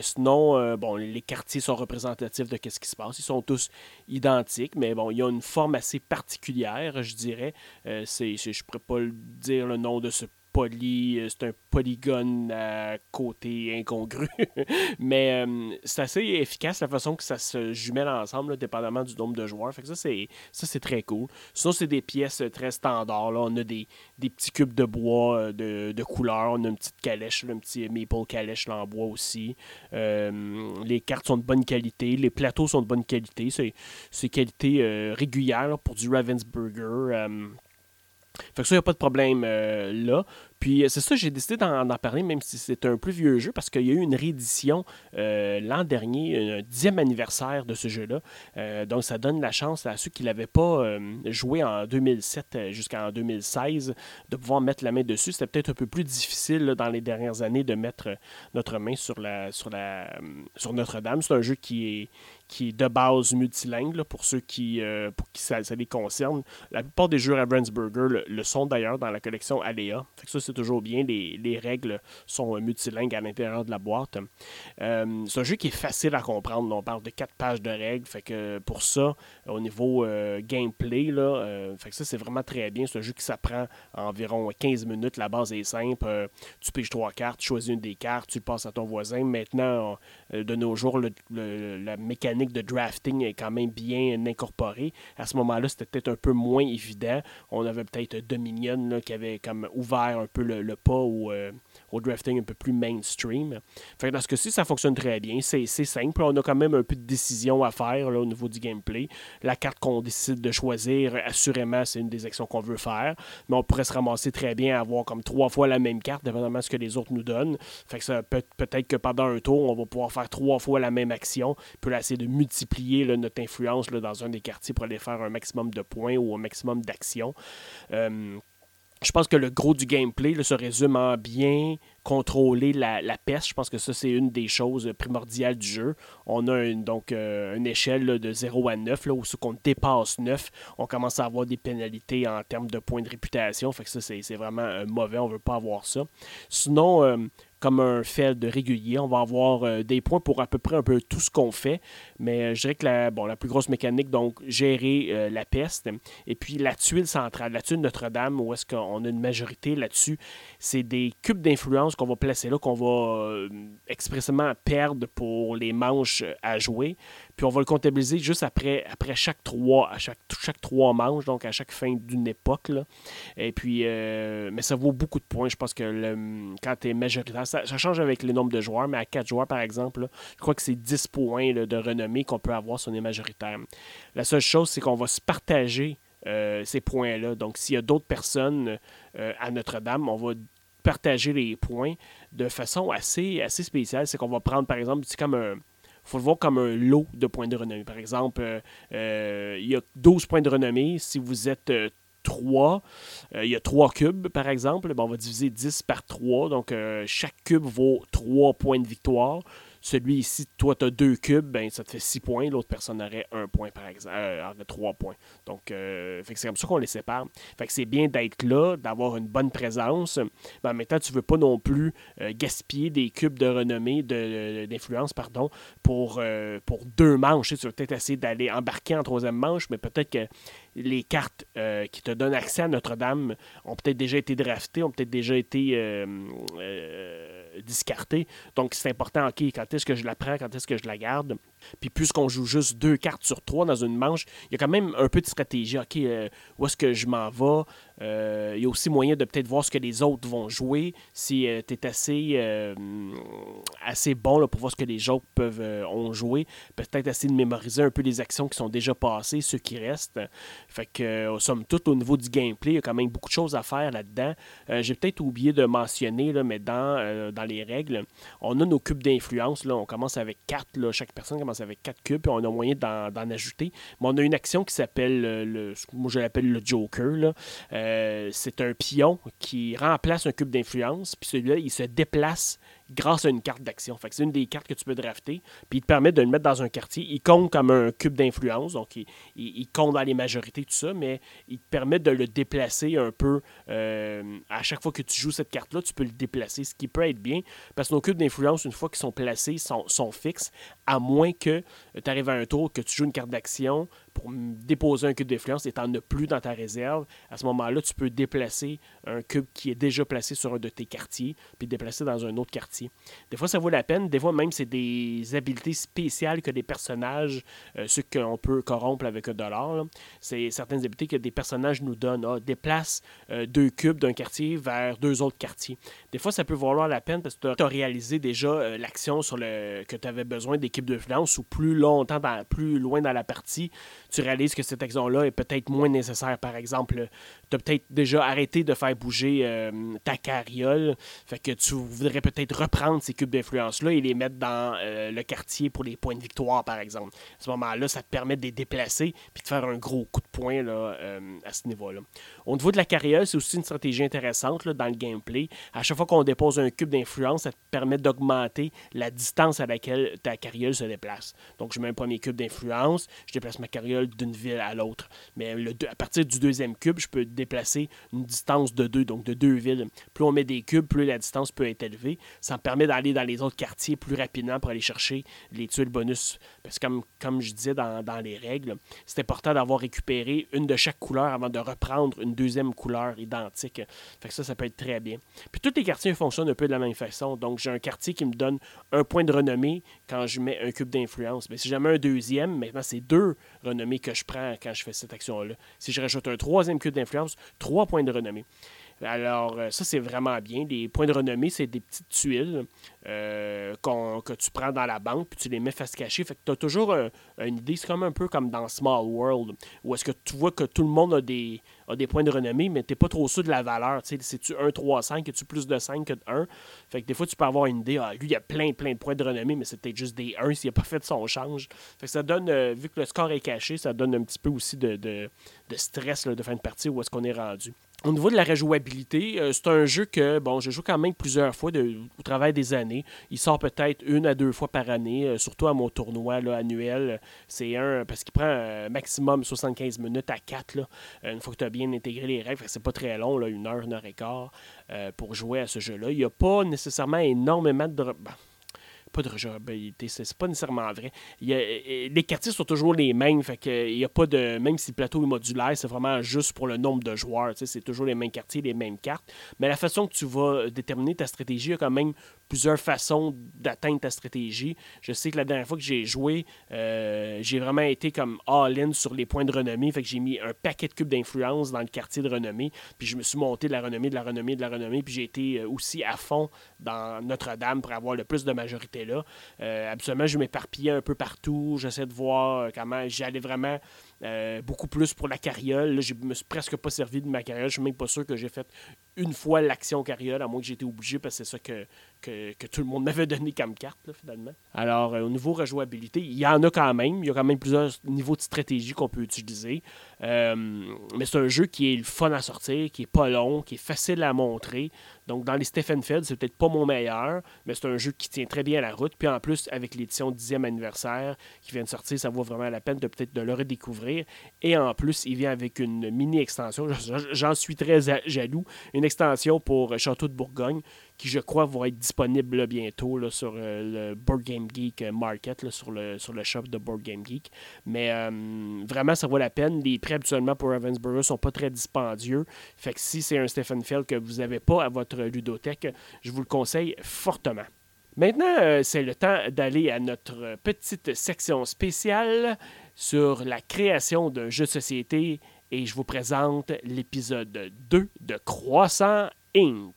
sinon, bon, les quartiers sont représentatifs de ce qui se passe. Ils sont tous identiques. Mais bon, il y a une forme assez particulière, je dirais. c'est, je ne pourrais pas dire le nom de ce poly, c'est un polygone à côté incongru. Mais euh, c'est assez efficace la façon que ça se jumelle ensemble, dépendamment du nombre de joueurs. Fait que ça, c'est, ça, c'est très cool. Sinon, c'est des pièces très standards. On a des, petits cubes de bois de, de couleur. On a une petite calèche, un petit maple calèche en bois aussi. Euh, les cartes sont de bonne qualité. Les plateaux sont de bonne qualité. C'est, c'est qualité euh, régulière pour du Ravensburger. Fait que ça, il n'y a pas de problème euh, là. Puis c'est ça, j'ai décidé d'en parler, même si c'est un plus vieux jeu, parce qu'il y a eu une réédition l'an dernier, un dixième anniversaire de ce jeu-là. donc ça donne la chance à ceux qui ne l'avaient pas joué en 2007 jusqu'en 2016 de pouvoir mettre la main dessus. C'était peut-être un peu plus difficile dans les dernières années de mettre notre main sur, la, sur, la, sur Notre-Dame. C'est un jeu qui est, qui est de base multilingue pour ceux qui, euh, pour qui ça, les concerne. La plupart des jeux Ravensburger le, le sont d'ailleurs dans la collection Alea. Fait que ça, toujours bien. Les, les, règles sont euh, multilingues à l'intérieur de la boîte. Euh, c'est un jeu qui est facile à comprendre. On parle de quatre pages de règles. Fait que pour ça, au niveau gameplay, là, fait que ça, c'est vraiment très bien. C'est un jeu qui s'apprend environ 15 minutes. La base est simple. tu piges trois cartes, tu choisis une des cartes, tu le passes à ton voisin. Maintenant, de nos jours, la mécanique de drafting est quand même bien incorporée. À ce moment-là, c'était peut-être un peu moins évident. On avait peut-être Dominion qui avait comme ouvert un peu le, pas au, euh, au, drafting un peu plus mainstream. Fait dans ce cas-ci, ça fonctionne très bien. C'est simple. On a quand même un peu de décision à faire au niveau du gameplay. La carte qu'on décide de choisir, assurément, c'est une des actions qu'on veut faire. Mais on pourrait se ramasser très bien à avoir comme trois fois la même carte, dépendamment de ce que les autres nous donnent. Fait que ça peut peut-être que pendant un tour, on va pouvoir faire trois fois la même action, puis essayer de multiplier notre influence dans un des quartiers pour aller faire un maximum de points ou un maximum d'actions. Euh, je pense que le gros du gameplay se résume en bien contrôler la, peste. Je pense que ça, c'est une des choses primordiales du jeu. On a une, donc euh, une échelle de 0 à 9, là, où ce qu'on dépasse 9, on commence à avoir des pénalités en termes de points de réputation. Fait que ça, c'est vraiment euh, mauvais. On ne veut pas avoir ça. Sinon, comme un de régulier. On va avoir euh, des points pour à peu près un peu tout ce qu'on fait. Mais euh, je dirais que la, la plus grosse mécanique, donc gérer euh, la peste. Et puis la tuile centrale, la tuile Notre-Dame, où est-ce qu'on a une majorité là-dessus, c'est des cubes d'influence qu'on va placer là, qu'on va expressément perdre pour les manches à jouer. Puis on va le comptabiliser juste après, après chaque trois, à chaque, chaque trois manches, donc à chaque fin d'une époque. Et puis, mais ça vaut beaucoup de points. Je pense que le, quand tu es majoritaire, ça, change avec le nombre de joueurs, mais à 4 joueurs, par exemple, je crois que c'est 10 points de renommée qu'on peut avoir si on est majoritaire. La seule chose, c'est qu'on va se partager euh, ces points-là. Donc, s'il y a d'autres personnes euh, à Notre-Dame, on va partager les points de façon assez, assez spéciale. C'est qu'on va prendre, par exemple, c'est comme un faut le voir comme un lot de points de renommée. Par exemple, euh, il y a 12 points de renommée. Si vous êtes 3. Euh, il y a 3 cubes, par exemple. on va diviser 10 par 3. Donc, euh, chaque cube vaut 3 points de victoire. Celui ici, toi, tu as deux cubes, ben, ça te fait six points. L'autre personne aurait un point, par exemple, euh, trois points. Donc, euh, c'est comme ça qu'on les sépare. Fait que c'est bien d'être là, d'avoir une bonne présence. Mais en même temps, tu ne veux pas non plus euh, gaspiller des cubes de renommée, d'influence, pardon, pour, pour deux manches. Tu vas peut-être essayer d'aller embarquer en troisième manche, mais peut-être que les cartes qui te donnent accès à Notre-Dame ont peut-être déjà été draftées, ont peut-être déjà été discartées. Donc, c'est important, OK, quand est-ce que je la prends, quand est-ce que je la garde? Puis puisqu'on joue juste deux cartes sur trois dans une manche, il y a quand même un peu de stratégie. OK, euh, où est-ce que je m'en vais? Euh, il y a aussi moyen de peut-être voir ce que les autres vont jouer. Si euh, tu es assez, assez bon là, pour voir ce que les autres peuvent, ont joué, peut-être essayer de mémoriser un peu les actions qui sont déjà passées, ceux qui restent. Fait que, somme toute, au niveau du gameplay, il y a quand même beaucoup de choses à faire là-dedans. J'ai peut-être oublié de mentionner, là, mais dans, dans les règles, on a nos cubes d'influence. On commence avec quatre. Là, chaque personne commence avec quatre cubes, et on a moyen d'en ajouter. Mais on a une action qui s'appelle, euh, le, moi je l'appelle le Joker. Euh, c'est un pion qui remplace un cube d'influence, puis celui-là, il se déplace grâce à une carte d'action. C'est une des cartes que tu peux drafter, puis il te permet de le mettre dans un quartier. Il compte comme un cube d'influence, donc il, compte dans les majorités, tout ça, mais il te permet de le déplacer un peu. Euh, à chaque fois que tu joues cette carte-là, tu peux le déplacer, ce qui peut être bien, parce que nos cubes d'influence, une fois qu'ils sont placés, sont, sont fixes, à moins que tu arrives à un tour, que tu joues une carte d'action, pour déposer un cube d'influence et tu n'en as plus dans ta réserve, à ce moment-là, tu peux déplacer un cube qui est déjà placé sur un de tes quartiers, puis déplacer dans un autre quartier. Des fois, ça vaut la peine. Des fois, même, c'est des habiletés spéciales que des personnages, euh, ceux qu'on peut corrompre avec un dollar, c'est certaines habiletés que des personnages nous donnent. Ah, déplace euh, deux cubes d'un quartier vers deux autres quartiers. Des fois, ça peut valoir la peine parce que tu as réalisé déjà euh, l'action sur le que tu avais besoin d'équipe d'influence ou plus longtemps, plus loin dans la partie, tu réalises que cette action-là est peut-être moins nécessaire. Par exemple, tu as peut-être déjà arrêté de faire bouger euh, ta carriole, fait que tu voudrais peut-être reprendre ces cubes d'influence-là et les mettre dans euh, le quartier pour les points de victoire, par exemple. À ce moment-là, ça te permet de les déplacer puis de faire un gros coup de poing là, euh, à ce niveau-là. Au niveau de la carriole, c'est aussi une stratégie intéressante là, dans le gameplay. À chaque fois qu'on dépose un cube d'influence, ça te permet d'augmenter la distance à laquelle ta carriole se déplace. Donc, je mets un premier cube d'influence, je déplace ma carriole d'une ville à l'autre. Mais à partir du deuxième cube, je peux déplacer une distance de deux, donc de deux villes. Plus on met des cubes, plus la distance peut être élevée. Ça me permet d'aller dans les autres quartiers plus rapidement pour aller chercher les tuiles bonus. Parce que comme, comme je disais dans, dans les règles, c'est important d'avoir récupéré une de chaque couleur avant de reprendre une deuxième couleur identique. Fait que ça, ça peut être très bien. Puis tous les quartiers fonctionnent un peu de la même façon. Donc j'ai un quartier qui me donne un point de renommée quand je mets un cube d'influence. Mais si jamais un deuxième, maintenant c'est deux renommées que je prends quand je fais cette action-là. Si je rajoute un troisième cube d'influence, trois points de renommée. Alors, euh, ça, c'est vraiment bien. Les points de renommée, c'est des petites tuiles euh, que tu prends dans la banque, puis tu les mets face cachée. Fait que tu as toujours une idée. C'est comme un peu comme dans Small World, où est-ce que tu vois que tout le monde a des, des points de renommée, mais tu pas trop sûr de la valeur. C'est-tu 1, 3, 5, as-tu plus de 5 que de 1? Fait que des fois, tu peux avoir une idée. Ah, lui, il a plein, plein de points de renommée, mais peut-être juste des 1 s'il n'a pas fait son change. Fait que ça donne, euh, vu que le score est caché, ça donne un petit peu aussi de, de, stress de fin de partie où est-ce qu'on est rendu. Au niveau de la rejouabilité, euh, c'est un jeu que, bon, je joue quand même plusieurs fois au travail des années. Il sort peut-être une à deux fois par année, euh, surtout à mon tournoi là, annuel. C'est un, parce qu'il prend un maximum 75 minutes à 4, là, une fois que tu as bien intégré les règles. C'est pas très long, une heure, une heure et quart, euh, pour jouer à ce jeu-là. Il n'y a pas nécessairement énormément de... Ben, pas de rejouabilité, c'est pas nécessairement vrai. Il euh, les quartiers sont toujours les mêmes, fait que il y a pas de. Même si le plateau est modulaire, c'est vraiment juste pour le nombre de joueurs. C'est toujours les mêmes quartiers, les mêmes cartes. Mais la façon que tu vas déterminer ta stratégie, il y a quand même plusieurs façons d'atteindre ta stratégie. Je sais que la dernière fois que j'ai joué, euh, j'ai vraiment été comme all-in sur les points de renommée. Fait que j'ai mis un paquet de cubes d'influence dans le quartier de renommée. Puis je me suis monté de la renommée, de la renommée, de la renommée. Puis j'ai été euh, aussi à fond dans Notre-Dame pour avoir le plus de majorité là. Euh, absolument, je m'éparpillais un peu partout. J'essaie de voir comment j'allais vraiment euh, beaucoup plus pour la carriole. Là, je me suis presque pas servi de ma carriole. Je suis même pas sûr que j'ai fait une fois l'action carriole, à moins que été obligé, parce que c'est ça que, tout le monde m'avait donné comme carte, finalement. Alors, euh, au niveau rejouabilité, il y en a quand même. Il y a quand même plusieurs niveaux de stratégie qu'on peut utiliser. Euh, mais c'est un jeu qui est le fun à sortir, qui est pas long, qui est facile à montrer. Donc, dans les Stephen Feld, c'est peut-être pas mon meilleur, mais c'est un jeu qui tient très bien la route. Puis en plus, avec l'édition 10e anniversaire qui vient de sortir, ça vaut vraiment la peine de peut-être de le redécouvrir. Et en plus, il vient avec une mini-extension. J'en suis très jaloux. Une extension pour Château de Bourgogne qui, je crois, va être disponible bientôt là, sur euh, le Board Game Geek Market, sur, le, sur le shop de Board Game Geek. Mais euh, vraiment, ça vaut la peine. Les prix habituellement pour Ravensburger sont pas très dispendieux. Fait que si c'est un Stephen Feld que vous n'avez pas à votre ludothèque, je vous le conseille fortement. Maintenant, euh, c'est le temps d'aller à notre petite section spéciale sur la création d'un jeu de société et je vous présente l'épisode 2 de Croissant Inc.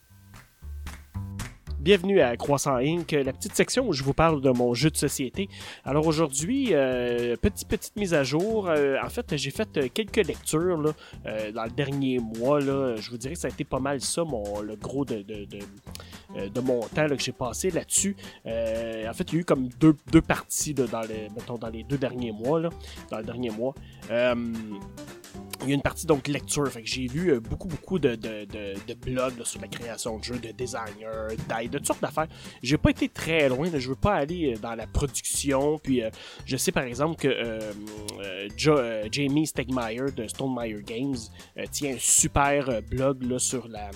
Bienvenue à Croissant Inc., la petite section où je vous parle de mon jeu de société. Alors aujourd'hui, euh, petite petite mise à jour. Euh, en fait, j'ai fait euh, quelques lectures dans le dernier mois. Je vous dirais que ça a été pas mal ça, mon, le gros de, mon temps que j'ai passé là-dessus. en fait, il y a eu comme deux, parties dans, les, mettons, dans les deux derniers mois. Dans le dernier mois il y a une partie donc lecture. J'ai lu euh, beaucoup, beaucoup de, de, de, blogs sur la création de jeux, de designers, d'aide, de toutes sortes d'affaires. J'ai pas été très loin, je veux pas aller euh, dans la production. Puis euh, je sais par exemple que Jamie Stegmaier de Stonemeyer Games tient un super blog là, sur la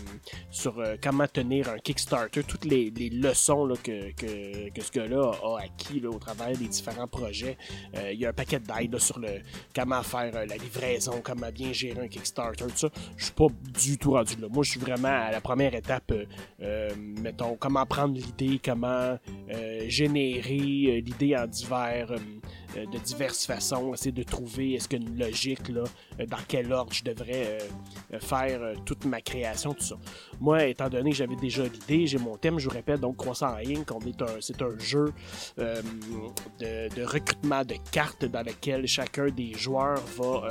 sur comment tenir un Kickstarter, toutes les, les leçons que, que, que, ce gars-là a acquis au travers des différents projets. il y a un paquet d'aide sur le comment faire la livraison, comment bien gérer un Kickstarter, tout ça. Je suis pas du tout rendu là. Moi, je suis vraiment à la première étape, euh, euh, mettons, comment prendre l'idée, comment euh, générer l'idée en divers de diverses façons, essayer de trouver est-ce qu'il y a une logique là, dans quel ordre je devrais faire toute ma création, tout ça. Moi, étant donné que j'avais déjà l'idée, j'ai mon thème, je vous répète, donc Croissant Inc., c'est un jeu de, de, recrutement de cartes dans lequel chacun des joueurs va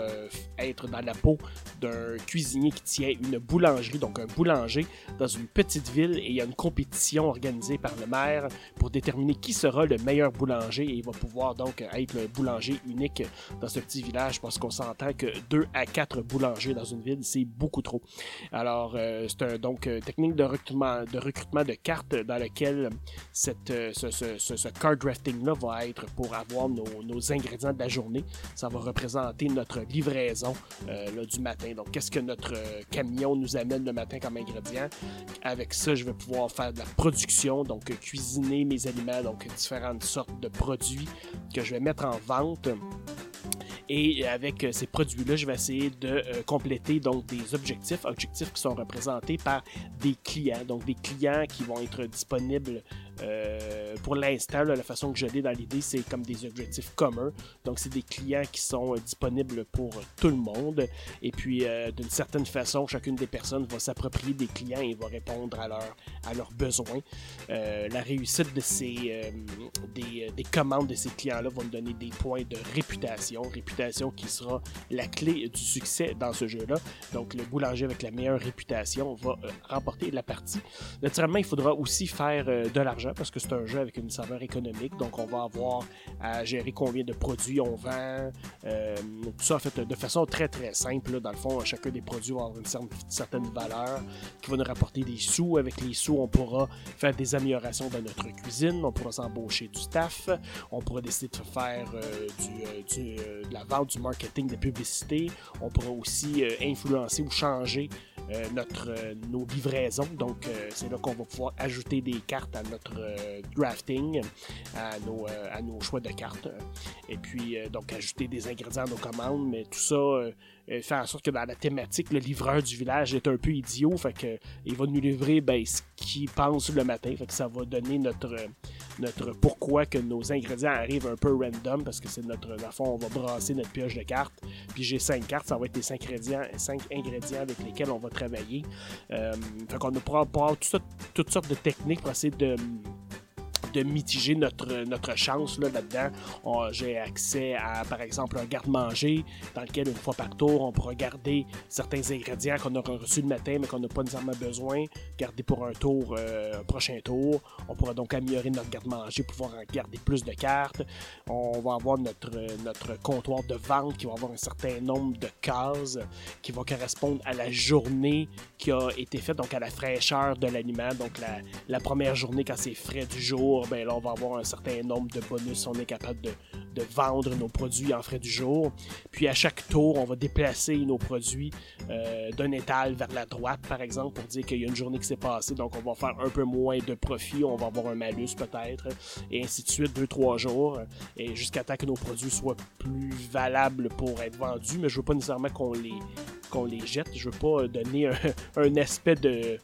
être dans la peau d'un cuisinier qui tient une boulangerie, donc un boulanger dans une petite ville et il y a une compétition organisée par le maire pour déterminer qui sera le meilleur boulanger et il va pouvoir donc être le boulanger unique dans ce petit village parce qu'on s'entend que 2 à 4 boulangers dans une ville, c'est beaucoup trop. Alors, euh, c'est un donc euh, technique de recrutement, de recrutement de cartes dans lequel cette, euh, ce, ce, ce, card drafting-là va être pour avoir nos, nos, ingrédients de la journée. Ça va représenter notre livraison là, du matin. Donc, qu'est-ce que notre camion nous amène le matin comme ingrédient? Avec ça, je vais pouvoir faire de la production, donc cuisiner mes aliments, donc différentes sortes de produits que je vais mettre en vente. Et avec euh, ces produits-là, je vais essayer de euh, compléter donc des objectifs, objectifs qui sont représentés par des clients, donc des clients qui vont être disponibles euh, pour l'instant, la façon que je l'ai dans l'idée, c'est comme des objectifs communs. Donc, c'est des clients qui sont euh, disponibles pour tout le monde. Et puis, euh, d'une certaine façon, chacune des personnes va s'approprier des clients et va répondre à, à leurs besoins. la réussite de ces, des, des, commandes de ces clients-là va me donner des points de réputation. Réputation qui sera la clé du succès dans ce jeu-là. Donc, le boulanger avec la meilleure réputation va remporter la partie. Naturellement, il faudra aussi faire de l'argent parce que c'est un jeu avec une saveur économique. Donc, on va avoir à gérer combien de produits on vend. Euh, tout ça, en fait, de façon très, très simple. Dans le fond, chacun des produits va avoir une certaine valeur qui va nous rapporter des sous. Avec les sous, on pourra faire des améliorations dans notre cuisine. On pourra s'embaucher du staff. On pourra décider de faire euh, euh, de la vente, du marketing, de publicité. On pourra aussi influencer ou changer notre, nos livraisons. Donc, c'est là qu'on va pouvoir ajouter des cartes à notre euh, drafting, à nos, euh, à nos choix de cartes. Et puis, euh, donc, ajouter des ingrédients à nos commandes, mais tout ça faire en sorte que dans la thématique, le livreur du village est un peu idiot, fait que il va nous livrer ben, ce qu'il pense le matin, fait que ça va donner notre, notre pourquoi que nos ingrédients arrivent un peu random, parce que c'est notre, dans fond, on va brasser notre pioche de cartes, puis j'ai cinq cartes, ça va être les cinq ingrédients, cinq ingrédients avec lesquels on va travailler. Euh, fait qu'on pourra avoir toutes sortes de techniques pour essayer de de mitiger notre, notre chance là, dedans J'ai accès à, par exemple, un garde-manger dans lequel, une fois par tour, on pourra garder certains ingrédients qu'on aura reçus le matin, mais qu'on n'a pas nécessairement besoin, garder pour un tour, euh, prochain tour. On pourra donc améliorer notre garde-manger, pouvoir garder plus de cartes. On va avoir notre, notre comptoir de vente qui va avoir un certain nombre de cases qui vont correspondre à la journée qui a été faite, donc à la fraîcheur de l'aliment. Donc la première journée quand c'est frais du jour, ben là, on va avoir un certain nombre de bonus. On est capable de, vendre nos produits en frais du jour. Puis à chaque tour, on va déplacer nos produits euh, d'un étal vers la droite, par exemple, pour dire qu'il y a une journée qui s'est passée, donc on va faire un peu moins de profit, on va avoir un malus peut-être, et ainsi de suite, deux, trois jours, et jusqu'à temps que nos produits soient plus valables pour être vendus, mais je veux pas nécessairement qu'on les qu'on les jette, je veux pas donner un aspect de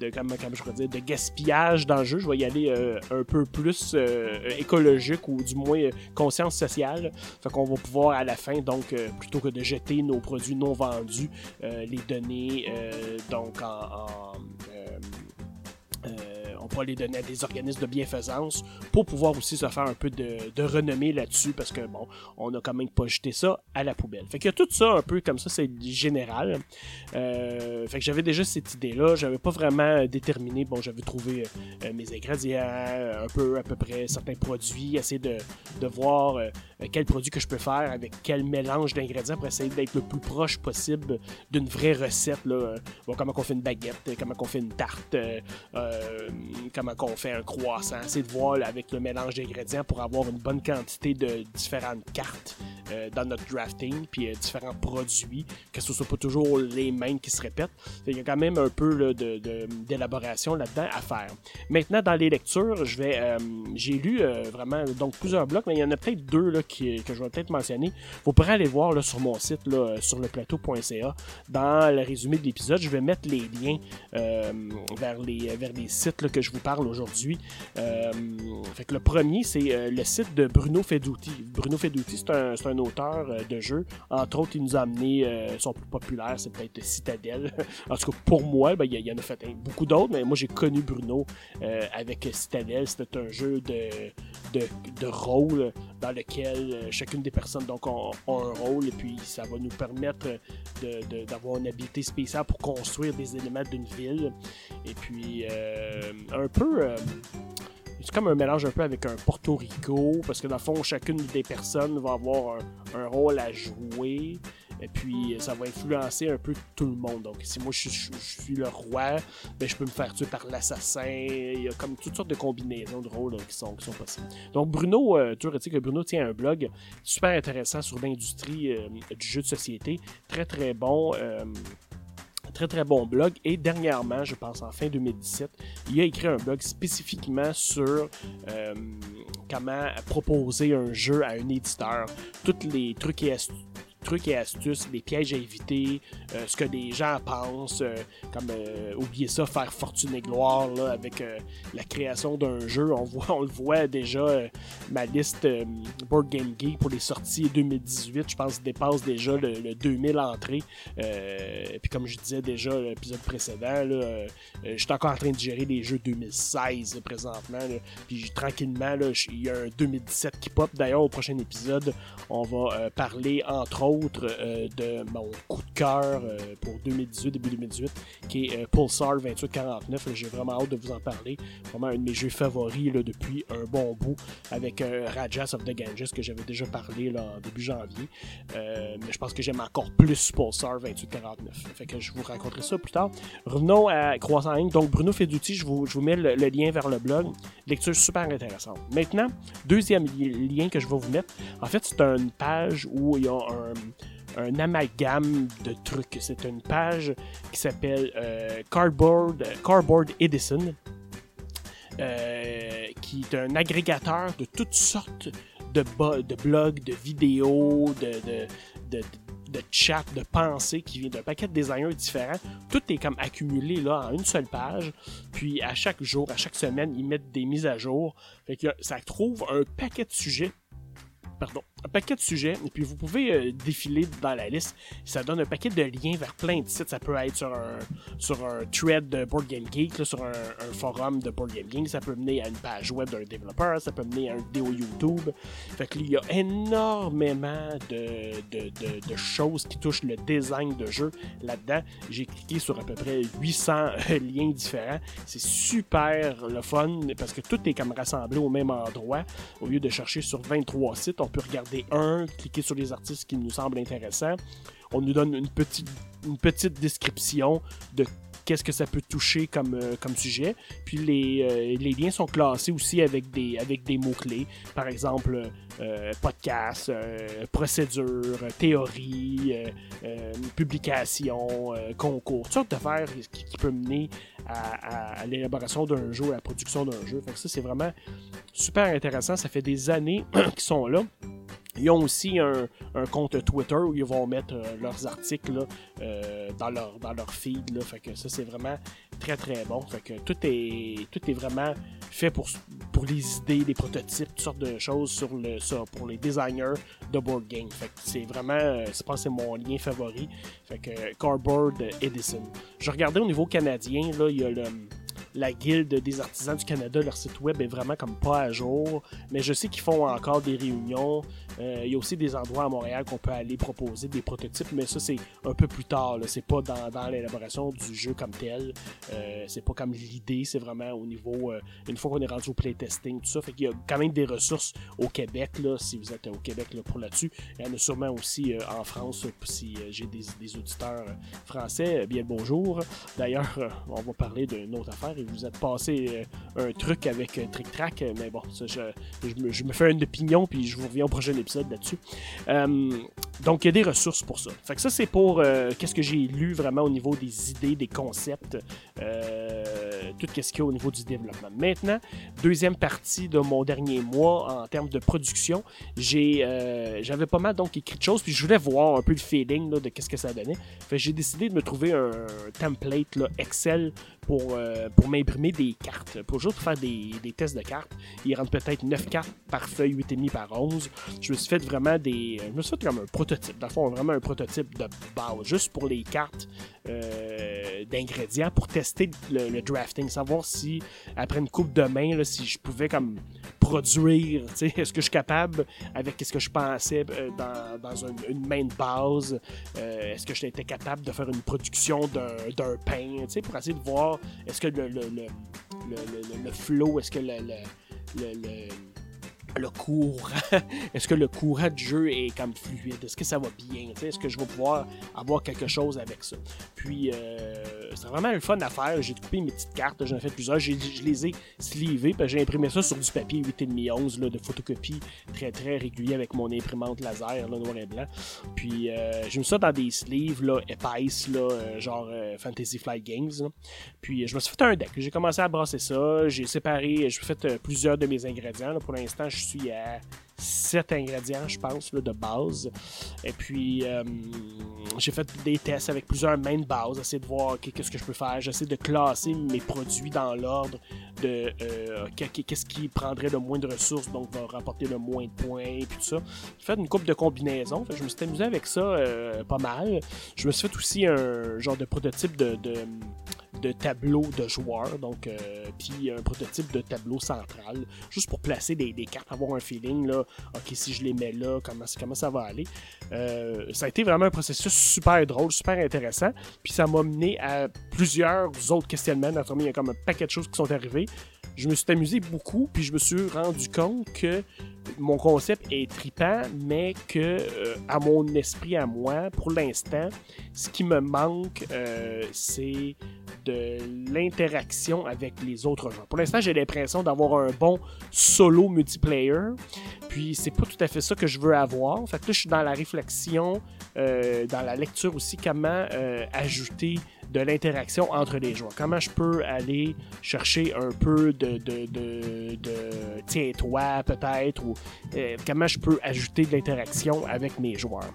de, comme, je dire, de gaspillage dans le jeu. Je vais y aller euh, un peu plus euh, écologique ou du moins euh, conscience sociale. Fait qu'on va pouvoir à la fin, donc, plutôt que de jeter nos produits non vendus, les donner donc en on pourra les donner à des organismes de bienfaisance pour pouvoir aussi se faire un peu de, renommée là-dessus parce que bon, on a quand même pas jeté ça à la poubelle. Fait a tout ça un peu comme ça, c'est général. Euh, fait que j'avais déjà cette idée-là, j'avais pas vraiment déterminé, bon, j'avais trouvé euh, mes ingrédients, un peu à peu près certains produits, essayer de, de voir euh, quel produit que je peux faire avec quel mélange d'ingrédients pour essayer d'être le plus proche possible d'une vraie recette. Là. Bon, comment on fait une baguette, comment on fait une tarte, comment on fait un croissant. C'est de voir avec le mélange d'ingrédients pour avoir une bonne quantité de différentes cartes euh, dans notre drafting, puis euh, différents produits, que ce soit pas toujours les mêmes qui se répètent. Il y a quand même un peu d'élaboration de, là-dedans à faire. Maintenant, dans les lectures, je vais, euh, j'ai lu vraiment donc plusieurs blocs, mais il y en a peut-être deux là, que je vais peut-être mentionner. Vous pourrez aller voir là, sur mon site, là, sur leplateau.ca, dans le résumé de l'épisode, je vais mettre les liens vers, les, vers les sites que je vous parle aujourd'hui. fait que le premier, c'est le site de Bruno Feduti. Bruno Feduti, c'est un, un, auteur de jeux. Entre autres, il nous a amené son plus populaire, c'est peut-être Citadel. en tout cas, pour moi, ben, il y, en a fait beaucoup d'autres, mais moi j'ai connu Bruno avec Citadel. C'était un jeu de, de, de, rôle dans lequel chacune des personnes donc, a, un rôle et puis ça va nous permettre d'avoir une habilité spéciale pour construire des éléments d'une ville. Et puis, euh, un peu. Euh, c'est comme un mélange un peu avec un Porto Rico, parce que dans le fond, chacune des personnes va avoir un rôle à jouer. Et puis, ça va influencer un peu tout le monde. Donc, si moi je, suis le roi, ben, je peux me faire tuer par l'assassin. Il y a comme toutes sortes de combinaisons de rôles qui, sont, qui sont possibles. Donc, Bruno, euh, tu sais que Bruno tient un blog super intéressant sur l'industrie euh, du jeu de société. Très, très bon. Euh, très très bon blog. Et dernièrement, je pense en fin 2017, il a écrit un blog spécifiquement sur comment proposer un jeu à un éditeur. Tous les trucs et astuces trucs et astuces, des pièges à éviter, euh, ce que les gens pensent, euh, comme euh, oubliez ça, faire fortune et gloire là, avec la création d'un jeu. On, voit, on le voit déjà, ma liste Board Game Geek pour les sorties 2018, je pense, dépasse déjà le, 2000 entrées. puis comme je disais déjà l'épisode précédent, je suis encore en train de gérer les jeux 2016 présentement. puis tranquillement, il y a un 2017 qui pop. D'ailleurs, au prochain épisode, on va parler entre autres euh, de mon coup de cœur euh, pour 2018, début 2018, qui est euh, Pulsar 2849. J'ai vraiment hâte de vous en parler. Vraiment un de mes jeux favoris là, depuis un bon bout avec Rajas of the Ganges que j'avais déjà parlé là, en début janvier. mais je pense que j'aime encore plus Pulsar 2849. Fait que je vous raconterai ça plus tard. Revenons à Croissant Ligne. Donc Bruno Feduti, je vous, je vous mets le, lien vers le blog. Lecture super intéressante. Maintenant, deuxième lien que je vais vous mettre. En fait, c'est une page où il y a un, un amalgame de trucs. C'est une page qui s'appelle euh, Cardboard, Cardboard Edison, euh, qui est un agrégateur de toutes sortes de, blogs, de vidéos, de, de, de chat, de pensées qui vient d'un paquet de designers différents. Tout est comme accumulé là en une seule page. Puis à chaque jour, à chaque semaine, ils mettent des mises à jour. Fait que ça trouve un paquet de sujets pardon, un paquet de sujets, et puis vous pouvez euh, défiler dans la liste. Ça donne un paquet de liens vers plein de sites. Ça peut être sur un, sur un thread de Board Game Geek, sur un, forum de Board Game Geek. Ça peut mener à une page web d'un développeur. Ça peut mener à une vidéo YouTube. Fait qu'il y a énormément de, de, choses qui touchent le design de jeu là-dedans. J'ai cliqué sur à peu près 800 euh, liens différents. C'est super le fun parce que tout est comme rassemblé au même endroit. Au lieu de chercher sur 23 sites, on peut regarder un, cliquer sur les artistes qui nous semblent intéressants. On nous donne une petite, une petite description de qu'est-ce que ça peut toucher comme, euh, comme sujet. Puis les, euh, les, liens sont classés aussi avec des, avec des mots-clés. Par exemple, euh, podcast, procédure, théorie, publication, concours. Toutes sortes d'affaires qui, qui peut mener à, l'élaboration d'un jeu, à la production d'un jeu. Fait ça, c'est vraiment super intéressant. Ça fait des années qu'ils sont là. Ils ont aussi un, compte Twitter où ils vont mettre euh, leurs articles euh, dans, leur, dans leur feed. Fait que ça, c'est vraiment très très bon. Fait que tout est, tout est vraiment fait pour, pour les idées, les prototypes, toutes sortes de choses sur le, ça, pour les designers de board game. Fait que c'est vraiment, euh, je pense c'est mon lien favori. Fait que Cardboard Edison. Je regardais au niveau canadien, là, il y a le la Guilde des artisans du Canada, leur site web est vraiment comme pas à jour, mais je sais qu'ils font encore des réunions. Euh, il y a aussi des endroits à Montréal qu'on peut aller proposer des prototypes, mais ça c'est un peu plus tard. C'est pas dans, l'élaboration du jeu comme tel. Euh, c'est pas comme l'idée, c'est vraiment au niveau euh, une fois qu'on est rendu au playtesting, tout ça. Fait qu'il y a quand même des ressources au Québec là, si vous êtes au Québec là, pour là-dessus. Il y en a sûrement aussi en France si j'ai des, auditeurs français. Bien le bonjour. D'ailleurs, on va parler d'une autre affaire vous êtes passé un truc avec Trick Track, mais bon, ça, je, me, fais une opinion, puis je vous reviens au prochain épisode là-dessus. Euh, donc, il y a des ressources pour ça. Fait que ça, c'est pour euh, qu'est-ce que j'ai lu vraiment au niveau des idées, des concepts, tout ce qu'il y a au niveau du développement. Maintenant, deuxième partie de mon dernier mois en termes de production, j'avais pas mal donc écrit de choses, puis je voulais voir un peu le feeling de qu'est-ce que ça donnait. J'ai décidé de me trouver un template là, Excel pour, euh, pour m'imprimer des cartes, pour juste faire des, des, tests de cartes. Il rentre peut-être 9 cartes par feuille, 8,5 par 11. Je me suis fait vraiment des. Je me suis fait comme un prototype, dans le fond, vraiment un prototype de base, juste pour les cartes euh, d'ingrédients, pour tester le, drafting, savoir si, après une coupe de main, si je pouvais comme produire, est-ce que je suis capable, avec ce que je pensais euh, dans, une, main de base, euh, est-ce que j'étais capable de faire une production d'un pain, pour essayer de voir est-ce que le, le, le, le flow, est-ce que le, le courant, est-ce que le courant du jeu est comme fluide? Est-ce que ça va bien? Est-ce que je vais pouvoir avoir quelque chose avec ça? Puis, euh, c'est vraiment le fun à faire. J'ai coupé mes petites cartes, j'en ai fait plusieurs. Je les ai slivées, j'ai imprimé ça sur du papier 8,5 11 là, de photocopie très très régulier avec mon imprimante laser, là, noir et blanc. Puis, euh, j'ai mis ça dans des sleeves là, épaisses, là, euh, genre Fantasy Flight Games. Puis, je me suis fait un deck. J'ai commencé à brasser ça. J'ai séparé, j'ai fait plusieurs de mes ingrédients. Pour l'instant, je suis à 7 ingrédients, je pense, de base. Et puis, euh, j'ai fait des tests avec plusieurs mains de base, essayer de voir qu'est-ce que je peux faire. J'essaie de classer mes produits dans l'ordre de euh, qu'est-ce qui prendrait le moins de ressources, donc va rapporter le moins de points, et tout ça. J'ai fait une coupe de combinaisons. je me suis amusé avec ça euh, pas mal. Je me suis fait aussi un genre de prototype de tableau de joueurs, donc euh, puis un prototype de tableau central, juste pour placer des, cartes, avoir un feeling là, ok si je les mets là, comment, comment ça va aller. Euh, ça a été vraiment un processus super drôle, super intéressant, puis ça m'a mené à plusieurs autres questionnements. Naturellement, il y a comme un paquet de choses qui sont arrivées. Je me suis amusé beaucoup, puis je me suis rendu compte que mon concept est tripant, mais que euh, à mon esprit, à moi, pour l'instant, ce qui me manque, c'est de l'interaction avec les autres joueurs. Pour l'instant, j'ai l'impression d'avoir un bon solo multiplayer. Puis c'est pas tout à fait ça que je veux avoir. Fait là, je suis dans la réflexion, euh, dans la lecture aussi, comment euh, ajouter de l'interaction entre les joueurs. Comment je peux aller chercher un peu de, de, de tiens-toi peut-être, ou euh, comment je peux ajouter de l'interaction avec mes joueurs?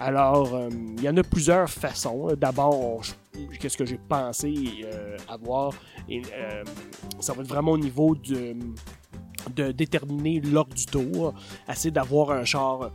Alors, il y en a plusieurs façons. D'abord, qu'est-ce que j'ai pensé euh, avoir. Et, euh, ça va être vraiment au niveau de de déterminer l'ordre du tour, essayer d'avoir un char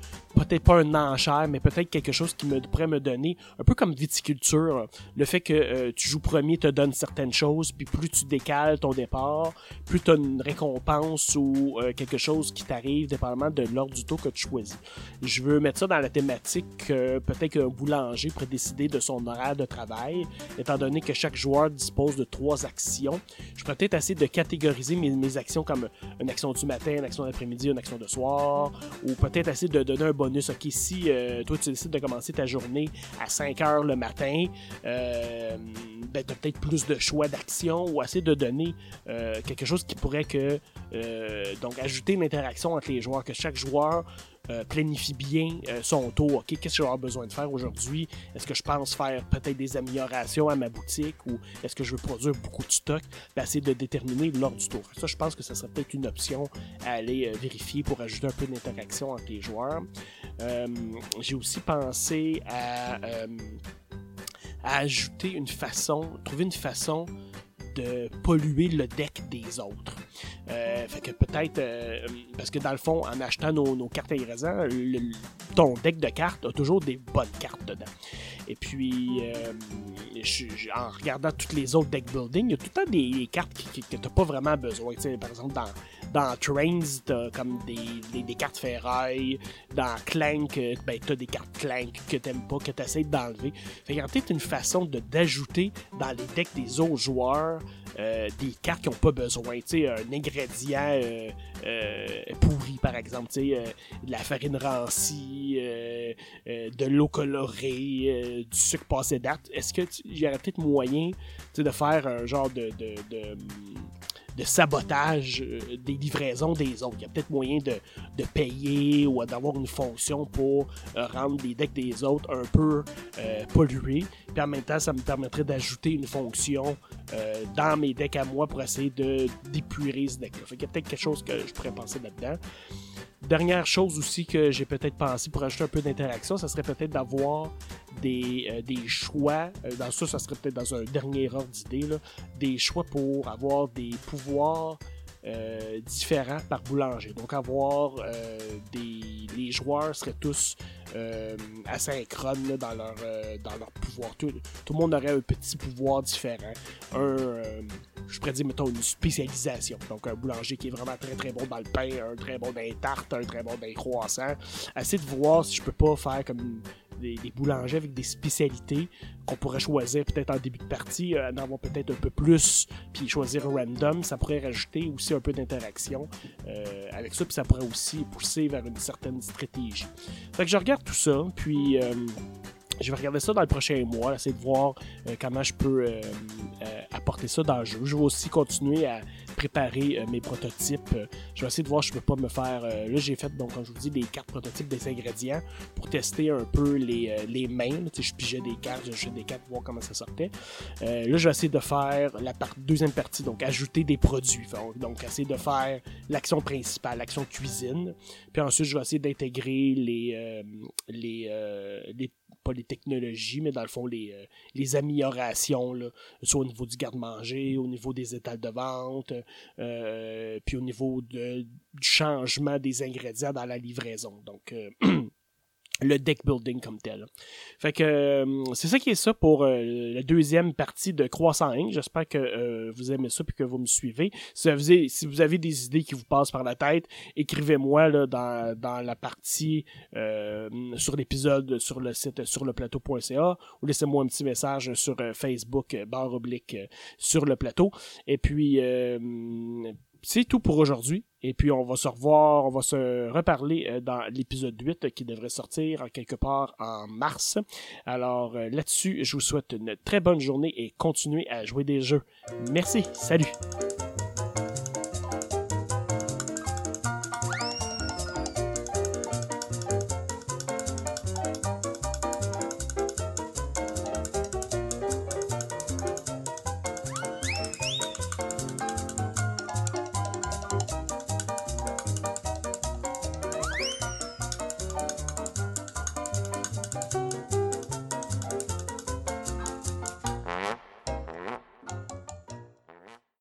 peut-être pas un enchère, mais peut-être quelque chose qui me, pourrait me donner, un peu comme viticulture, le fait que euh, tu joues premier te donne certaines choses, puis plus tu décales ton départ, plus tu as une récompense ou euh, quelque chose qui t'arrive, dépendamment de l'ordre du tour que tu choisis. Je veux mettre ça dans la thématique que peut-être qu'un boulanger pourrait décider de son horaire de travail, étant donné que chaque joueur dispose de trois actions. Je pourrais peut-être essayer de catégoriser mes, mes actions comme une action du matin, une action d'après-midi, une action de soir, ou peut-être essayer de donner un Ok, si euh, toi tu décides de commencer ta journée à 5 heures le matin, euh, ben, tu as peut-être plus de choix d'action ou essayer de donner euh, quelque chose qui pourrait que donc ajouter une interaction entre les joueurs, que chaque joueur euh, planifie bien euh, son tour. Ok, qu'est-ce que avoir besoin de faire aujourd'hui? Est-ce que je pense faire peut-être des améliorations à ma boutique ou est-ce que je veux produire beaucoup de stock? Ben, essayer de déterminer l'ordre du tour. Ça, je pense que ça serait peut-être une option à aller euh, vérifier pour ajouter un peu d'interaction entre les joueurs. J'ai aussi pensé à ajouter une façon, trouver une façon de polluer le deck des autres. Euh, fait que peut-être, euh, parce que dans le fond, en achetant nos, cartes ingrédients, ton deck de cartes a toujours des bonnes cartes dedans. Et puis, euh, en regardant toutes les autres deck building, il y a tout le temps des, cartes que tu n'as pas vraiment besoin. par exemple, dans, dans Trains, t'as comme des, cartes ferraille. Dans Clank, ben, t'as des cartes Clank que t'aimes pas, que t'essayes d'enlever. Fait y a peut-être une façon d'ajouter dans les decks des autres joueurs euh, des cartes qui n'ont pas besoin. sais un ingrédient euh, euh, pourri, par exemple, de la farine rancie, de l'eau colorée, du sucre passé date. Est-ce qu'il y aurait peut-être moyen de faire un genre de de sabotage euh, des livraisons des autres. Il y a peut-être moyen de, payer ou d'avoir une fonction pour euh, rendre les decks des autres un peu euh, pollués. Puis en même temps, ça me permettrait d'ajouter une fonction dans mes decks à moi pour essayer de d'épurer ce deck-là. Fait y a peut-être quelque chose que je pourrais penser là-dedans. Dernière chose aussi que j'ai peut-être pensé pour ajouter un peu d'interaction, ça serait peut-être d'avoir des, euh, choix, euh, dans ça, ça serait peut-être dans un dernier ordre d'idée, des choix pour avoir des pouvoirs euh, différents par boulanger. Donc avoir euh, des les joueurs seraient tous euh, asynchrones dans leur euh, dans leur pouvoir. Tout, tout, le monde aurait un petit pouvoir différent. Un euh, je pourrais dire mettons une spécialisation. Donc un boulanger qui est vraiment très très bon dans le pain, un très bon dans les tartes, un très bon dans les croissants. Assez de voir si je peux pas faire comme des, boulangers avec des spécialités qu'on pourrait choisir peut-être en début de partie, euh, en avoir peut-être un peu plus, puis choisir random. Ça pourrait rajouter aussi un peu d'interaction euh, avec ça, puis ça pourrait aussi pousser vers une certaine stratégie. Fait que je regarde tout ça, puis euh, je vais regarder ça dans le prochain mois, essayer de voir comment je peux apporter ça dans le jeu. Je vais aussi continuer à préparer euh, mes prototypes. je vais essayer de voir je peux pas me faire. Euh, là, j'ai fait, donc, comme je vous dis, des cartes prototypes des ingrédients pour tester un peu les, euh, les mains. Je pigeais des cartes, j'ai des cartes pour voir comment ça sortait. là, je vais essayer de faire la deuxième partie, donc ajouter des produits. Donc, essayer de faire l'action principale, l'action cuisine. Puis ensuite, je vais essayer d'intégrer les, les, les pas les technologies, mais dans le fond, les, euh, les améliorations, là, soit au niveau du garde-manger, au niveau des étals de vente, euh, puis au niveau du changement des ingrédients dans la livraison. Donc, euh, le deck building comme tel. Fait que euh, c'est ça qui est ça pour euh, la deuxième partie de Croissant Inc. J'espère que euh, vous aimez ça puis que vous me suivez. Si vous, avez, si vous avez des idées qui vous passent par la tête, écrivez-moi là dans, dans la partie sur l'épisode sur le site sur le plateau.ca ou laissez-moi un petit message sur Facebook barre oblique sur le plateau. Et puis c'est tout pour aujourd'hui. Et puis, on va se revoir, on va se reparler euh, dans l'épisode 8 qui devrait sortir quelque part en mars. Alors, euh, là-dessus, je vous souhaite une très bonne journée et continuez à jouer des jeux. Merci. Salut.